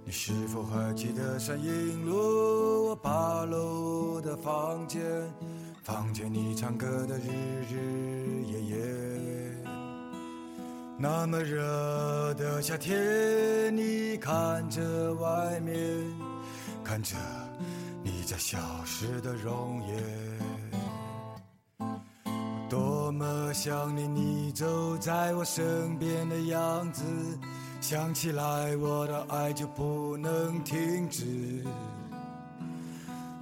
你是否还记得山影路我八楼的房间？房间里唱歌的日日夜夜，那么热的夏天，你看着外面，看着你在消失的容颜，多么想念你走在我身边的样子，想起来我的爱就不能停止。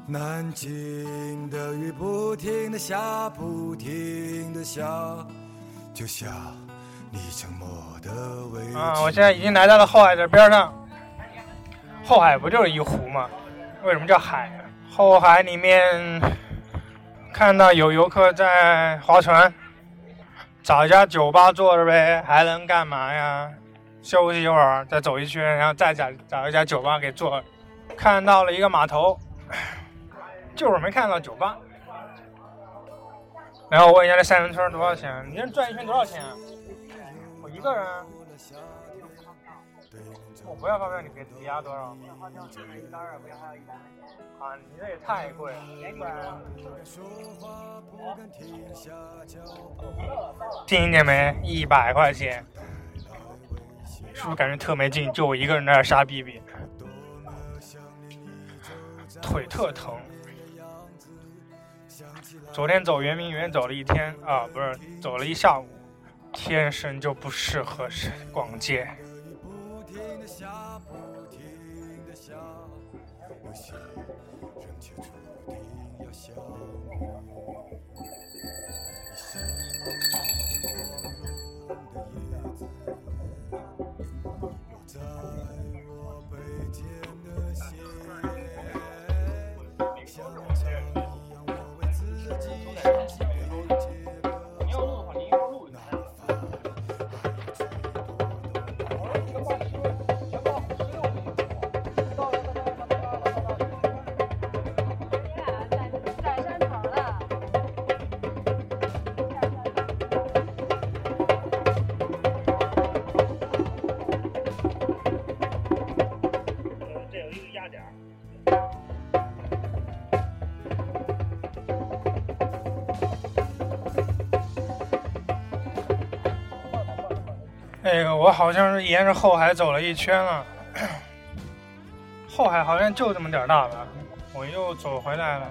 南京的雨不停的下，不停的下，就像你沉默的位置。
啊，我现在已经来到了后海的边上。后海不就是一湖吗？为什么叫海？后海里面看到有游客在划船，找一家酒吧坐着呗，还能干嘛呀？休息一会儿，再走一圈，然后再找找一家酒吧给坐。看到了一个码头，就是没看到酒吧。然后我问一下这三轮车多少钱？你这转一圈多少钱？我一个人。我不要发票，你给抵押多少？啊，你这也太贵了。听见没？一百块钱，是不是感觉特没劲？就我一个人在那傻逼逼，腿特疼。昨天走圆明园走了一天啊，不是走了一下午，天生就不适合是逛街。我好像是沿着后海走了一圈了，后海好像就这么点儿大吧，我又走回来了。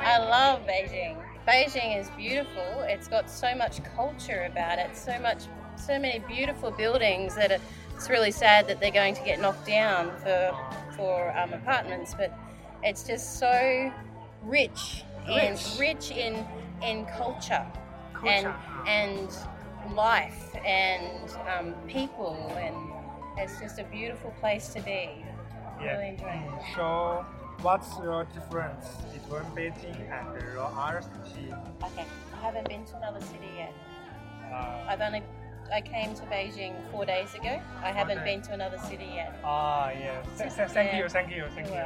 I love Beijing. Beijing is beautiful. It's got so much culture about it, so much, so many beautiful buildings that it, it's really sad that they're going to get knocked down for for um, apartments. But it's just so rich and
Rich.
rich in in culture, and
Culture.
and life and um, people, and it's just a beautiful place to be. I'm really enjoying it.
So, what's your difference between Beijing and your other city?
Okay, I haven't been to another city yet.
Uh,
I've only I came to Beijing four days ago. I haven't
Okay.
been to another city yet.
Ah, yes. Th- thank
Yeah.
you, thank you, thank you.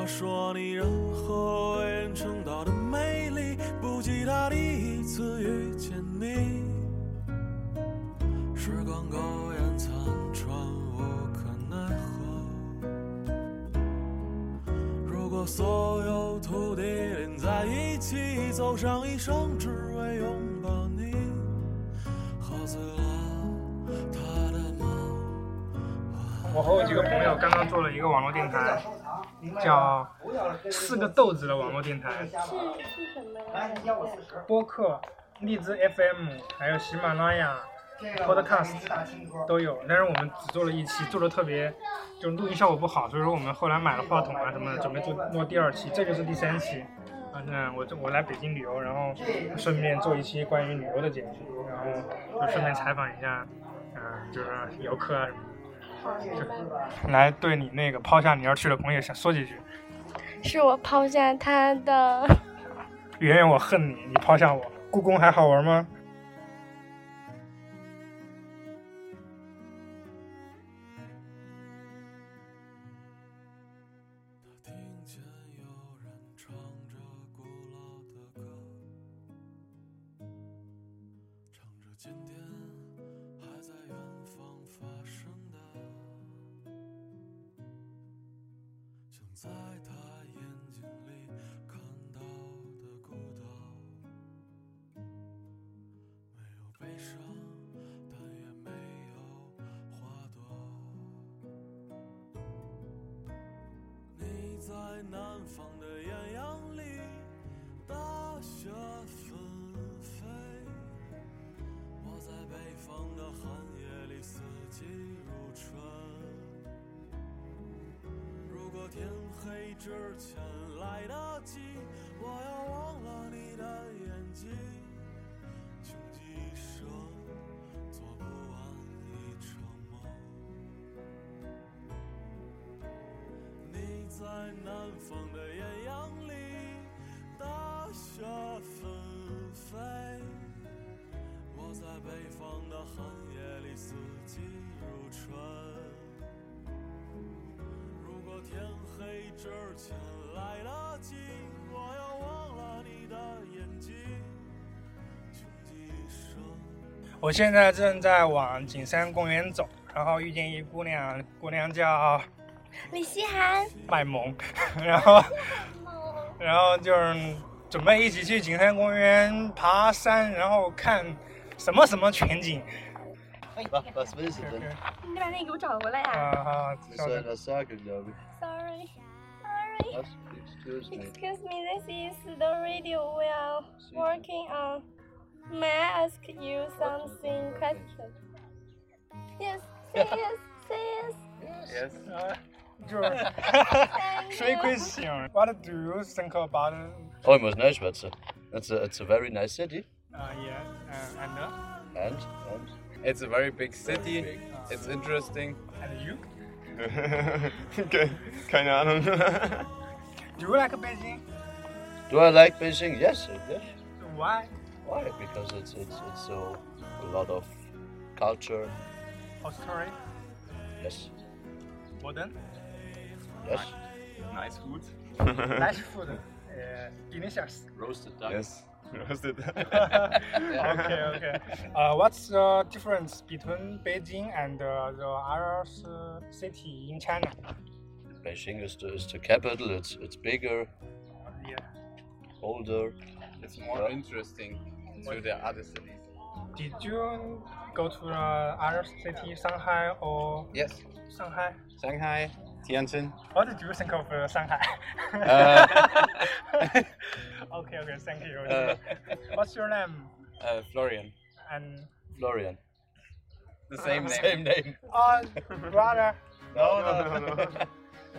他说你任何为人称道的美丽，不及他第一次遇见你。时光苟延残喘，无可奈何。如果所有土地连在一起，走上一生，只为拥抱你，喝醉了他的梦。
我和我几个朋友刚刚做了一个网络电台，叫四个豆子的网络电台，
是什么？
播客、荔枝 FM，还有喜马拉雅、Podcast 都有。但是我们只做了一期，做的特别，就是录音效果不好，所以说我们后来买了话筒啊什么的，准备做做第二期，这就是第三期。啊，那我这我来北京旅游，然后顺便做一期关于旅游的节目，然后就顺便采访一下，嗯、就是游客啊什么的。来对你那个抛下你要去的朋友想说几句。
是我抛下他的。
圆圆，我恨你，你抛下我。故宫还好玩吗？现在正在往景山公园走，然后遇见一姑娘，姑娘叫
李希涵，
卖萌，然后然后就是准备一起去景山公园爬山，然后看什么什么全景。
Was, was willst du denn?
你把那个给我找回来呀、
啊好
，Sie sollen das sagen, glaube ich.
Sorry, sorry.
Was? Excuse me.
Excuse me, this is the radio we are working on. May I ask you something question? Yes, yes, yes.
Yes.
George, three questions. What do you think about? it?
Oh, it was nice, but it's a, it's a, it's a very nice city.
yes, yeah, uh, and uh,
And, and
It's a very big city. Uh, it's interesting.
and you?
Keine Ahnung.
Do you like Beijing?
do I like Beijing? Yes, yes.
Why?
Why? Because it's it's it's so a lot of culture.
History,
Yes,
modern,
yes.
nice food.
nice food, uh, delicious.
Roasted duck.
Yes, roasted.
okay, okay. Uh, what's the difference between Beijing and uh, the other uh, city in China?
Beijing is the, is the capital. It's it's bigger,
Yeah.
older.
It's more interesting to the other cities.
Did you go to the other city, Shanghai or
Yes,
Shanghai?
Shanghai, Tianjin.
What did you think of uh, Shanghai?
Uh,
okay, okay, thank you.
Uh,
What's your name?
uh, Florian.
And
Florian.
The same name.
Same name.
uh, brother.
No, no, no, no.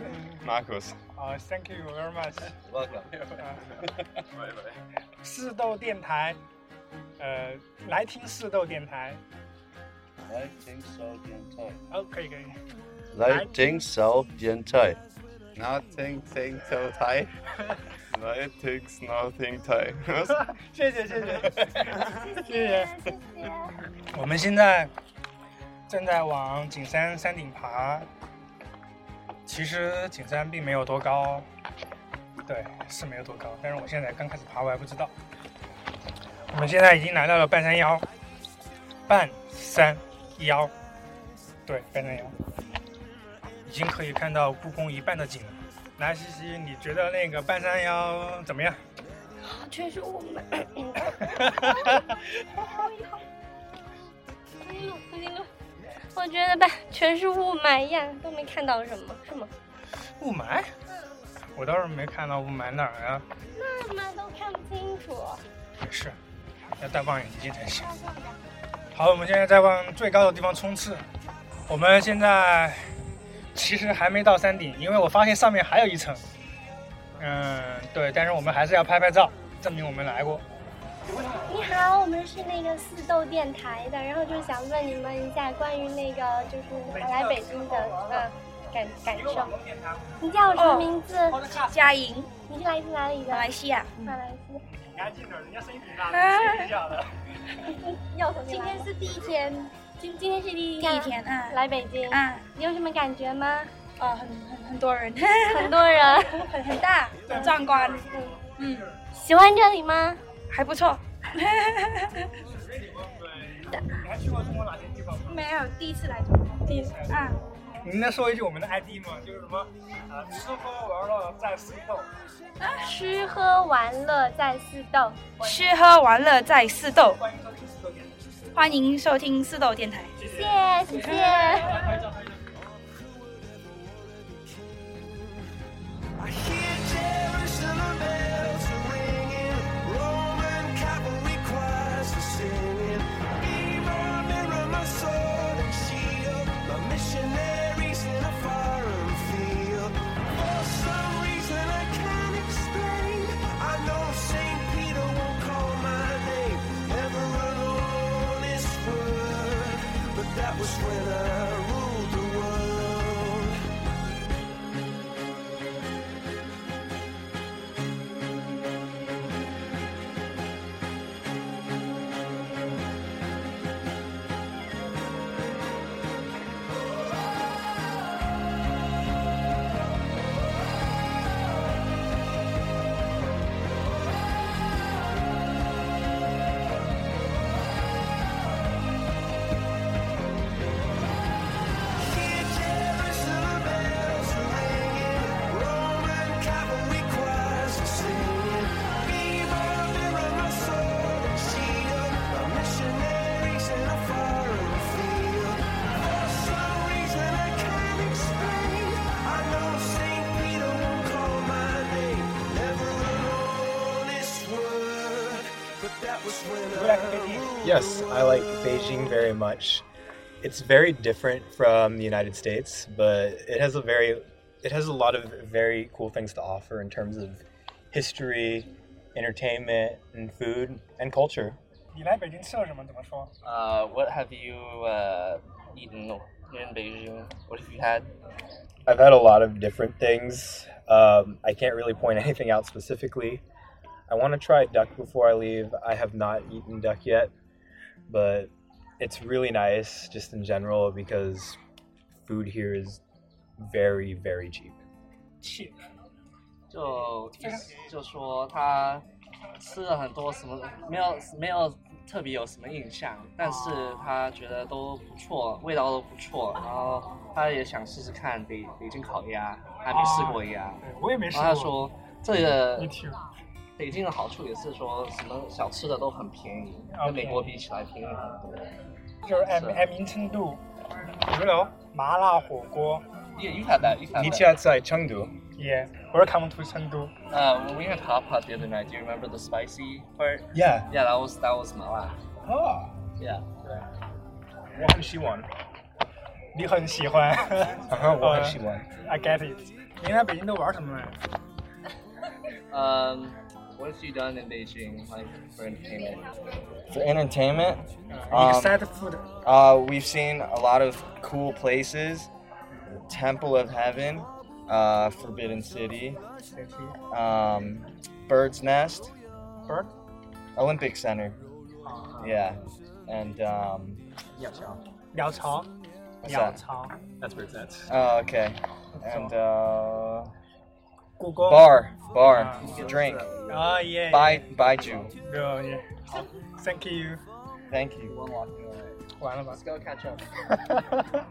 Marcus.
Uh, thank you very much.
Welcome.
拜拜。
四豆电台， 呃，来听四豆电台。
来听少电台。
哦，可以可以。
来听少电台。
Nothing, think so Thai. Nothing, nothing Thai.
谢谢谢谢 谢谢。我们现在正在往景山山顶爬。其实景山并没有多高，对，是没有多高。但是我现在刚开始爬，我还不知道。我们现在已经来到了半山腰，半山腰，对，半山腰，已经可以看到故宫一半的景了。来，西西，你觉得那个半山腰怎么样？
全是雾霾。重新录，重新录。我觉得吧，全是雾霾呀，都没看到什么，是吗？
雾霾？我倒是没看到雾霾哪儿啊？
那么都看不清楚。
也是，要戴望远镜才行。好，我们现在在往最高的地方冲刺。我们现在其实还没到山顶，因为我发现上面还有一层。嗯，对，但是我们还是要拍拍照，证明我们来过。
你好，我们是那个四豆电台的，然后就是想问你们一下关于那个就是来北京的呃感感受。你叫什么名字？
佳莹，
你是来自哪里的？
马来西亚。
马来西亚。
你安静点，人家声音挺大
啊
的，睡觉的。
要今天是第一天，今今天是第一
第一天啊
来北京
啊，
你有什么感觉吗？
哦，很很很多人，
很多人，
很 很大，很壮观。嗯，
喜欢这里吗？
还不错。
的。
你还去过中国哪些地方吗？
没有，第一次来中国。
第一次
啊，
你能说一句我们的 ID 吗？就是什么啊，吃喝玩乐在四斗。
吃喝玩乐在四斗。
吃喝玩乐在四斗。欢迎收听四斗电台。
谢谢谢谢。
I hear I
like Beijing very much. It's very different from the United States, but it has a very it has a lot of very cool things to offer in terms of history, entertainment, and food and culture.
你来北京吃了什么？怎么说？
Uh, what have you uh, eaten in Beijing? What have you had?
I've had a lot of different things. Um, I can't really point anything out specifically. I want to try duck before I leave. I have not eaten duck yet, But it's really nice just in general because food here is very, very cheap.
气。
就就说他吃了很多什么，没有没有特别有什么印象，但是他觉得都不错，味道都不错，然后他也想试试看北北京烤鸭，还没试过鸭。
对我也没试过
然后他说这个
Me too
北京的好处也是说什么小吃的都很便宜，跟美国比起来便宜很多。
就是爱爱民成都牛肉麻辣火锅。
Yeah, you had that. You had
你
that.
家在成都
？Yeah, welcome to 成都。
Uh, when we had hot pot the other night, do you remember the spicy part?
Yeah.
Yeah, that was that was 麻辣。
哦
，Yeah.
我很喜欢。
你很喜欢。
哈我很喜欢。
I get it。你来北京都玩什么呢
？Um, What's you done in Beijing, like for entertainment?
For entertainment,
um, food,
uh, we've seen a lot of cool places. Temple of Heaven, uh, Forbidden City, um, Bird's Nest,
Bird,
Olympic Center. Uh-huh. Yeah, and um,
Yao Chao.
What's that?
That's Bird's Nest.
Oh, okay. And. Uh,
故宫。
bar, bar,
Ah.
drink.
啊耶。
Bai Baiju.
哦耶。好，Thank you。
Thank you.
完了吧
Let's go catch up.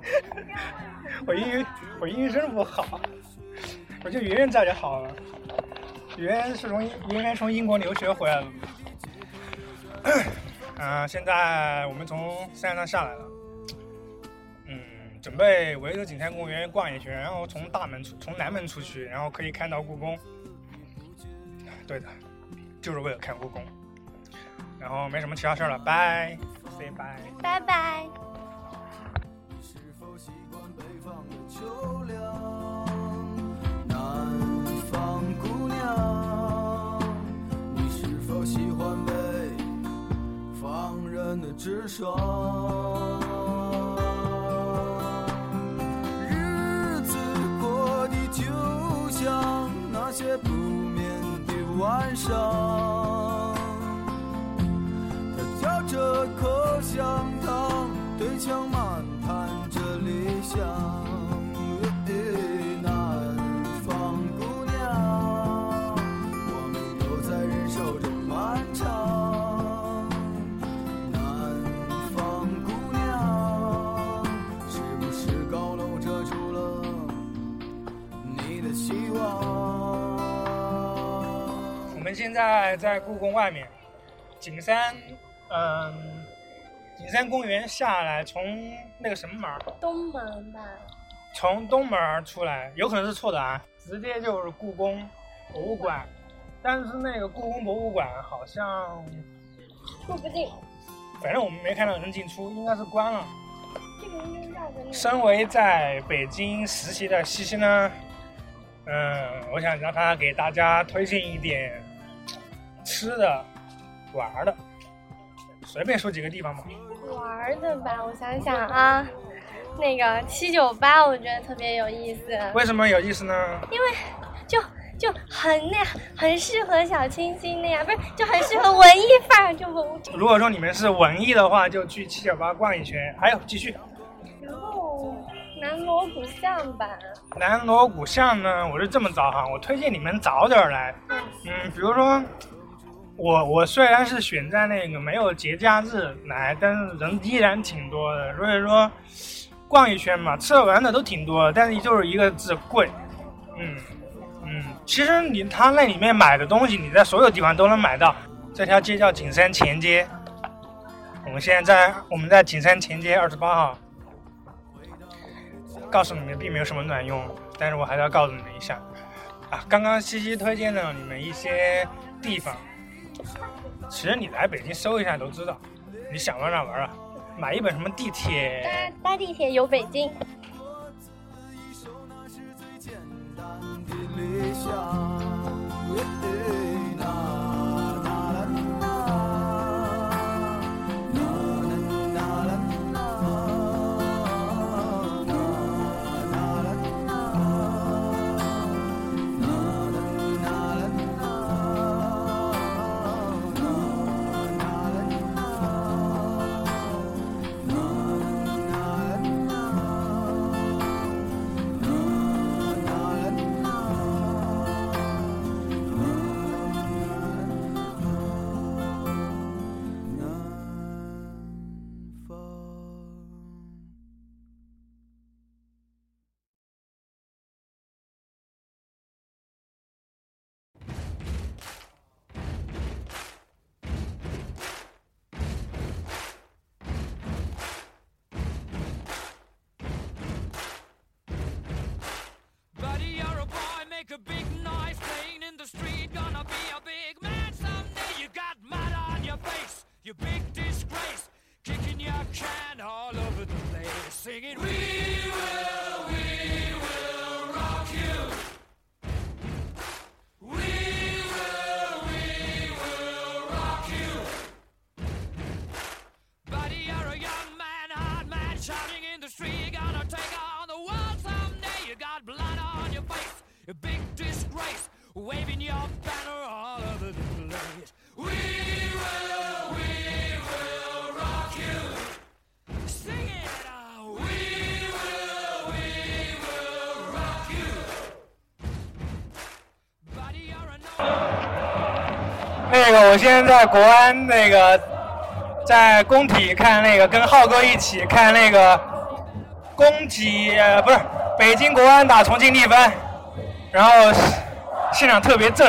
我英语我英语真不好，我就圆圆在就好了。圆圆是从圆圆从英国留学回来的。嗯、现在我们从山上下来了，嗯，准备围着景泰公园逛一圈，然后从大门出，从南门出去，然后可以看到故宫。对的，就是为了看故宫。然后没什么其他事儿了，拜，say bye。
拜拜。
秋凉，南方姑娘，你是否喜欢北方人的直爽？你就像那些不眠的晚上，他嚼着口香糖，对墙漫谈着理想。南方姑娘，我们都在忍受着漫长。
现在在故宫外面，景山，嗯，景山公园下来，从那个什么门儿，
东门吧，
从东门儿出来，有可能是错的啊，直接就是故宫博物馆。但是那个故宫博物馆好像，
说不定
反正我们没看到人进出，应该是关了。
这个应该绕着那。
身为在北京实习的西西呢，嗯，我想让他给大家推荐一点吃的、玩儿的，随便说几个地方吧。
玩儿的吧，我想想啊，那个七九八我觉得特别有意思，
为什么有意思呢？
因为就就很那很适合小清新那样，不是就很适合文艺范儿，就文
如果说你们是文艺的话，就去七九八逛一圈。还有继续，
然后南锣鼓巷吧，
南锣鼓巷呢，我是这么找哈，我推荐你们早点儿来。嗯，比如说，我我虽然是选在那个没有节假日来，但是人依然挺多的，所以说逛一圈嘛，吃的玩的都挺多的，但是就是一个字贵。嗯嗯，其实你他那里面买的东西，你在所有地方都能买到。这条街叫景山前街，我们现在在我们在景山前街二十八号。告诉你们并没有什么卵用，但是我还是要告诉你们一下啊。刚刚西西推荐了你们一些地方，其实你来北京搜一下都知道，你想玩哪玩啊？买一本什么地铁？
搭地铁游北京。
理想。
The street.
我现在在国安那个，在工体看那个，跟浩哥一起看那个工体，不是北京国安打重庆力帆，然后现场特别正。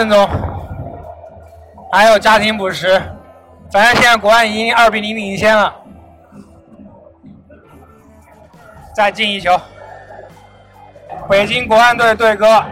有三分钟，还有家庭补时，反正现在国安已经二比零领先了，再进一球，北京国安队队歌。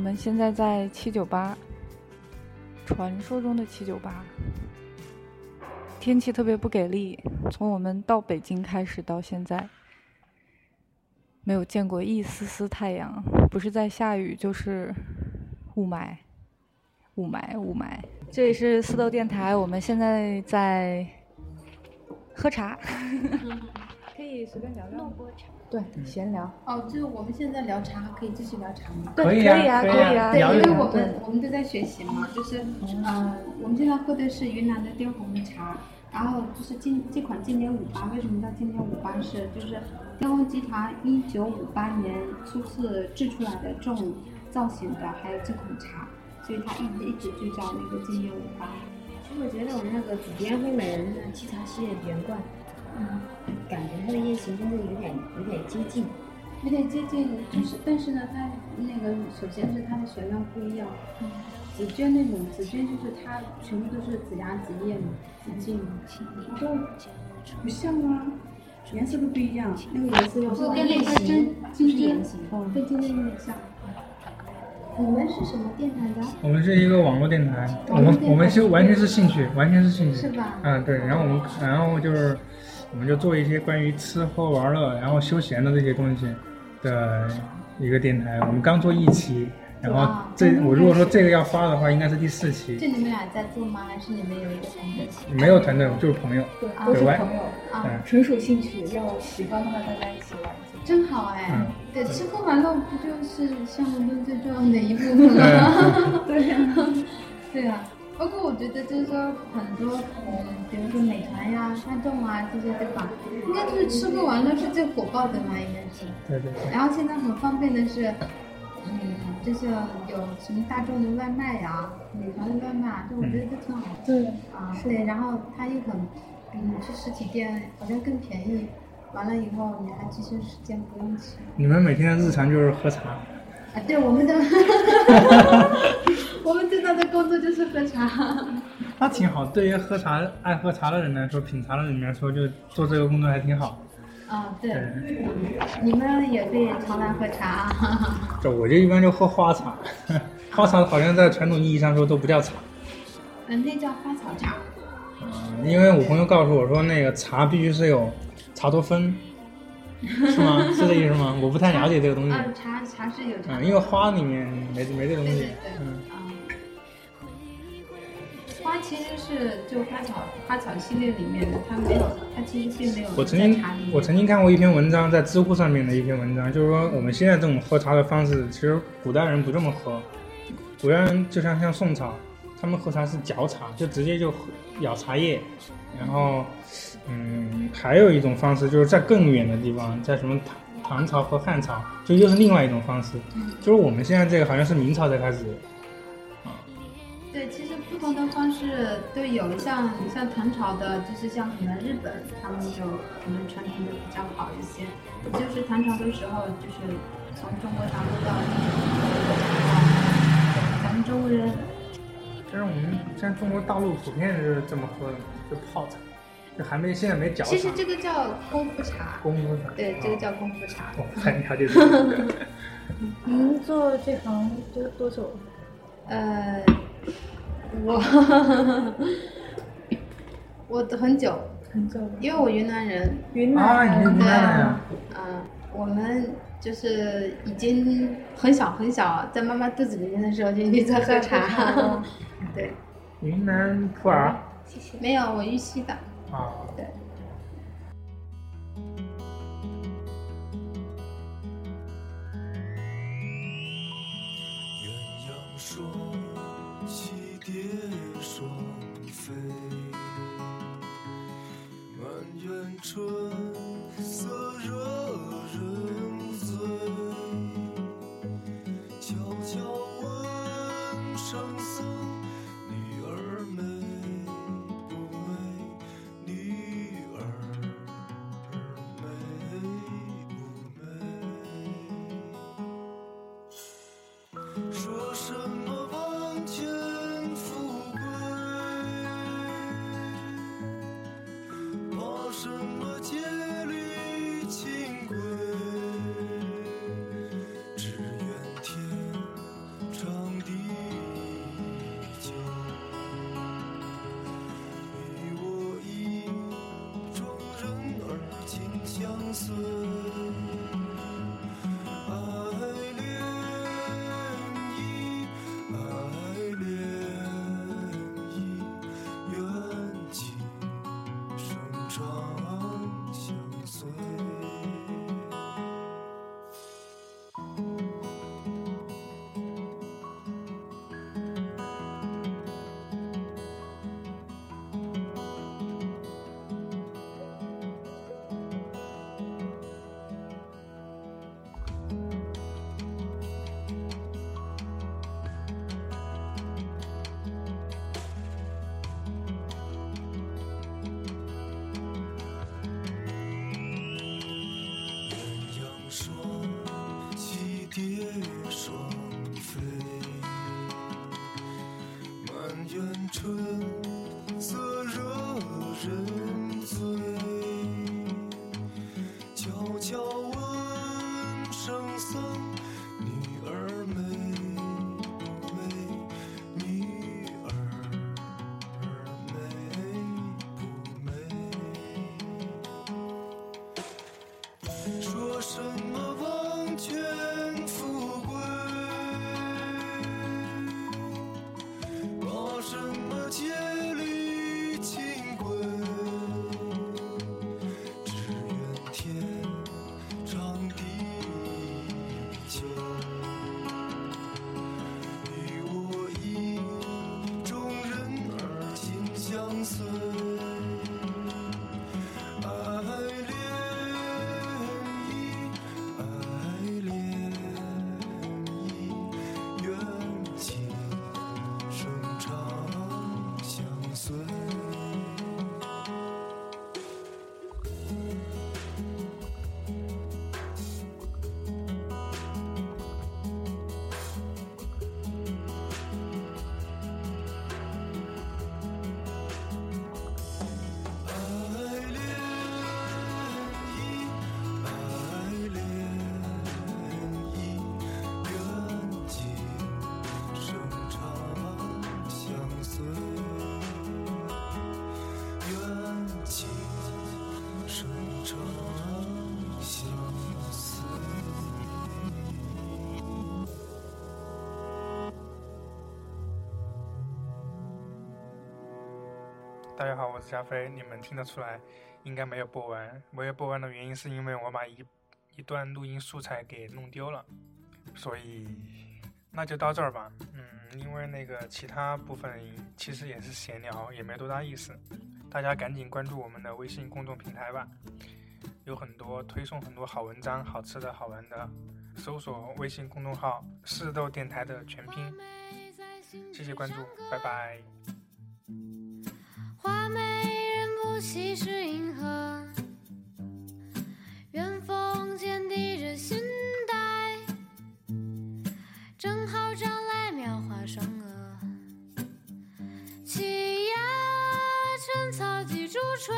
们
现在在七九八，传说中的七九八。天气特别不给力，从我们到北京开始到现在，没有见过一丝丝太阳，不是在下雨就是雾霾，雾霾，雾霾。这里是四豆电台，我们现在在喝茶，可以随便聊聊。对，闲聊。
哦，就是我们现在聊茶，可以继续聊茶吗？
可以啊可以啊可以啊
对，因为我们我们都在学习嘛，就是呃，我们现在喝的是云南的滇红的茶，然后就是今这款经典五八，为什么叫经典五八？是就是滇红集团一九五八年初次制出来的这种造型的，还有这款茶，所以它一直一直就叫那个经典五八。
其实我觉得我们那个祖编灰美人的沏茶系列原罐，
嗯，
感觉它的夜行真的有点有点接近。
有点接近，就是但是呢，它那个首先是它的选料不一样。紫鹃那种紫鹃就是它全部都是紫芽紫叶嘛，紫茎嘛，然后不像啊，颜色都不一样，那个颜色要跟那个真金针，哦，跟金针有点像。
你们是什么电台的？
我们是一个网络电台，我们我们是完全是兴趣，完全是兴趣，
是吧
嗯，对，然后我们然后就是我们就做一些关于吃喝玩乐，然后休闲的这些东西的一个电台。我们刚做一期，然后这我如果说这个要发的话，应该是第四
就
期。
你们俩在做吗？还是你们有一个团队？
没有团队，就是朋友，
都是朋友
纯属兴趣，要喜欢的话大家一起玩。
真好哎
嗯！
对，吃喝玩乐不就是项目中最重要的一部分吗？对呀，对呀。包括我觉得就是说很多嗯，比如说美团呀、大众啊这些，对吧？应该就是吃喝玩乐是最火爆的嘛，应该是。
对对对。
然后现在很方便的是，嗯，就是有什么大众的外卖呀、美团的外卖啊，这我觉得都挺好。
对
啊，对，然后它又很比你去实体店好像更便宜。完了以后你还节省时间，不用吃。
你们每天的日常就是喝茶，
啊，对，我们的，我们最大的工作就是喝茶。
那挺好。对于喝茶爱喝茶的人来说，品茶的人来说，就做这个工作还挺好。
啊，对
对，
你们也可以常来喝茶。
这我就一般就喝花茶，花茶好像在传统意义上说都不叫茶。
嗯，那叫花草茶。
嗯因为我朋友告诉我说，那个茶必须是有茶多酚，是吗？是这意思吗？我不太了解这个东西。
啊，茶茶是有茶
嗯，因为花里面没没这东西
对对对。
嗯，
花其实是就花草花草系列里面的，它没有，它其实并没有
我曾经。我曾经看过一篇文章，在知乎上面的一篇文章，就是说我们现在这种喝茶的方式，其实古代人不这么喝。古代人就像像宋朝，他们喝茶是嚼茶，就直接就咬茶叶，然后嗯，还有一种方式就是在更远的地方，在什么唐唐朝和汉朝，就又是另外一种方式。就是我们现在这个好像是明朝才开始，
对，其实不同的方式都有，像像唐朝的，就是像可能日本，他们就可能传承的比较好一些。就是唐朝的时候，就是从中国大陆到咱们中国人
但是我们现在中国大陆普遍是这么喝的，就泡茶，就还没现在没嚼。
其实这个叫功夫茶，
功夫茶，
对，这个叫功夫茶。
我不太了解这个。
您做这行多多久？
呃，我 我很久
很久，
因为我云南人。
云
啊，云南人
对
啊？
嗯，我们就是已经很小很小，在妈妈肚子里面的时候就已经在喝茶。对，
云南普洱
没有，我玉溪的。
啊。
对。
春。
大家好，我是加菲。你们听得出来，应该没有播完。没有播完的原因是因为我把一一段录音素材给弄丢了，所以那就到这儿吧。嗯，因为那个其他部分其实也是闲聊，也没多大意思。大家赶紧关注我们的微信公众平台吧，有很多推送很多好文章、好吃的好玩的。搜索微信公众号“四豆电台”的全拼。谢谢关注，拜拜。
人不稀是银河，远风间滴着信带，正好招来描画双蛾。栖鸦趁草几株垂，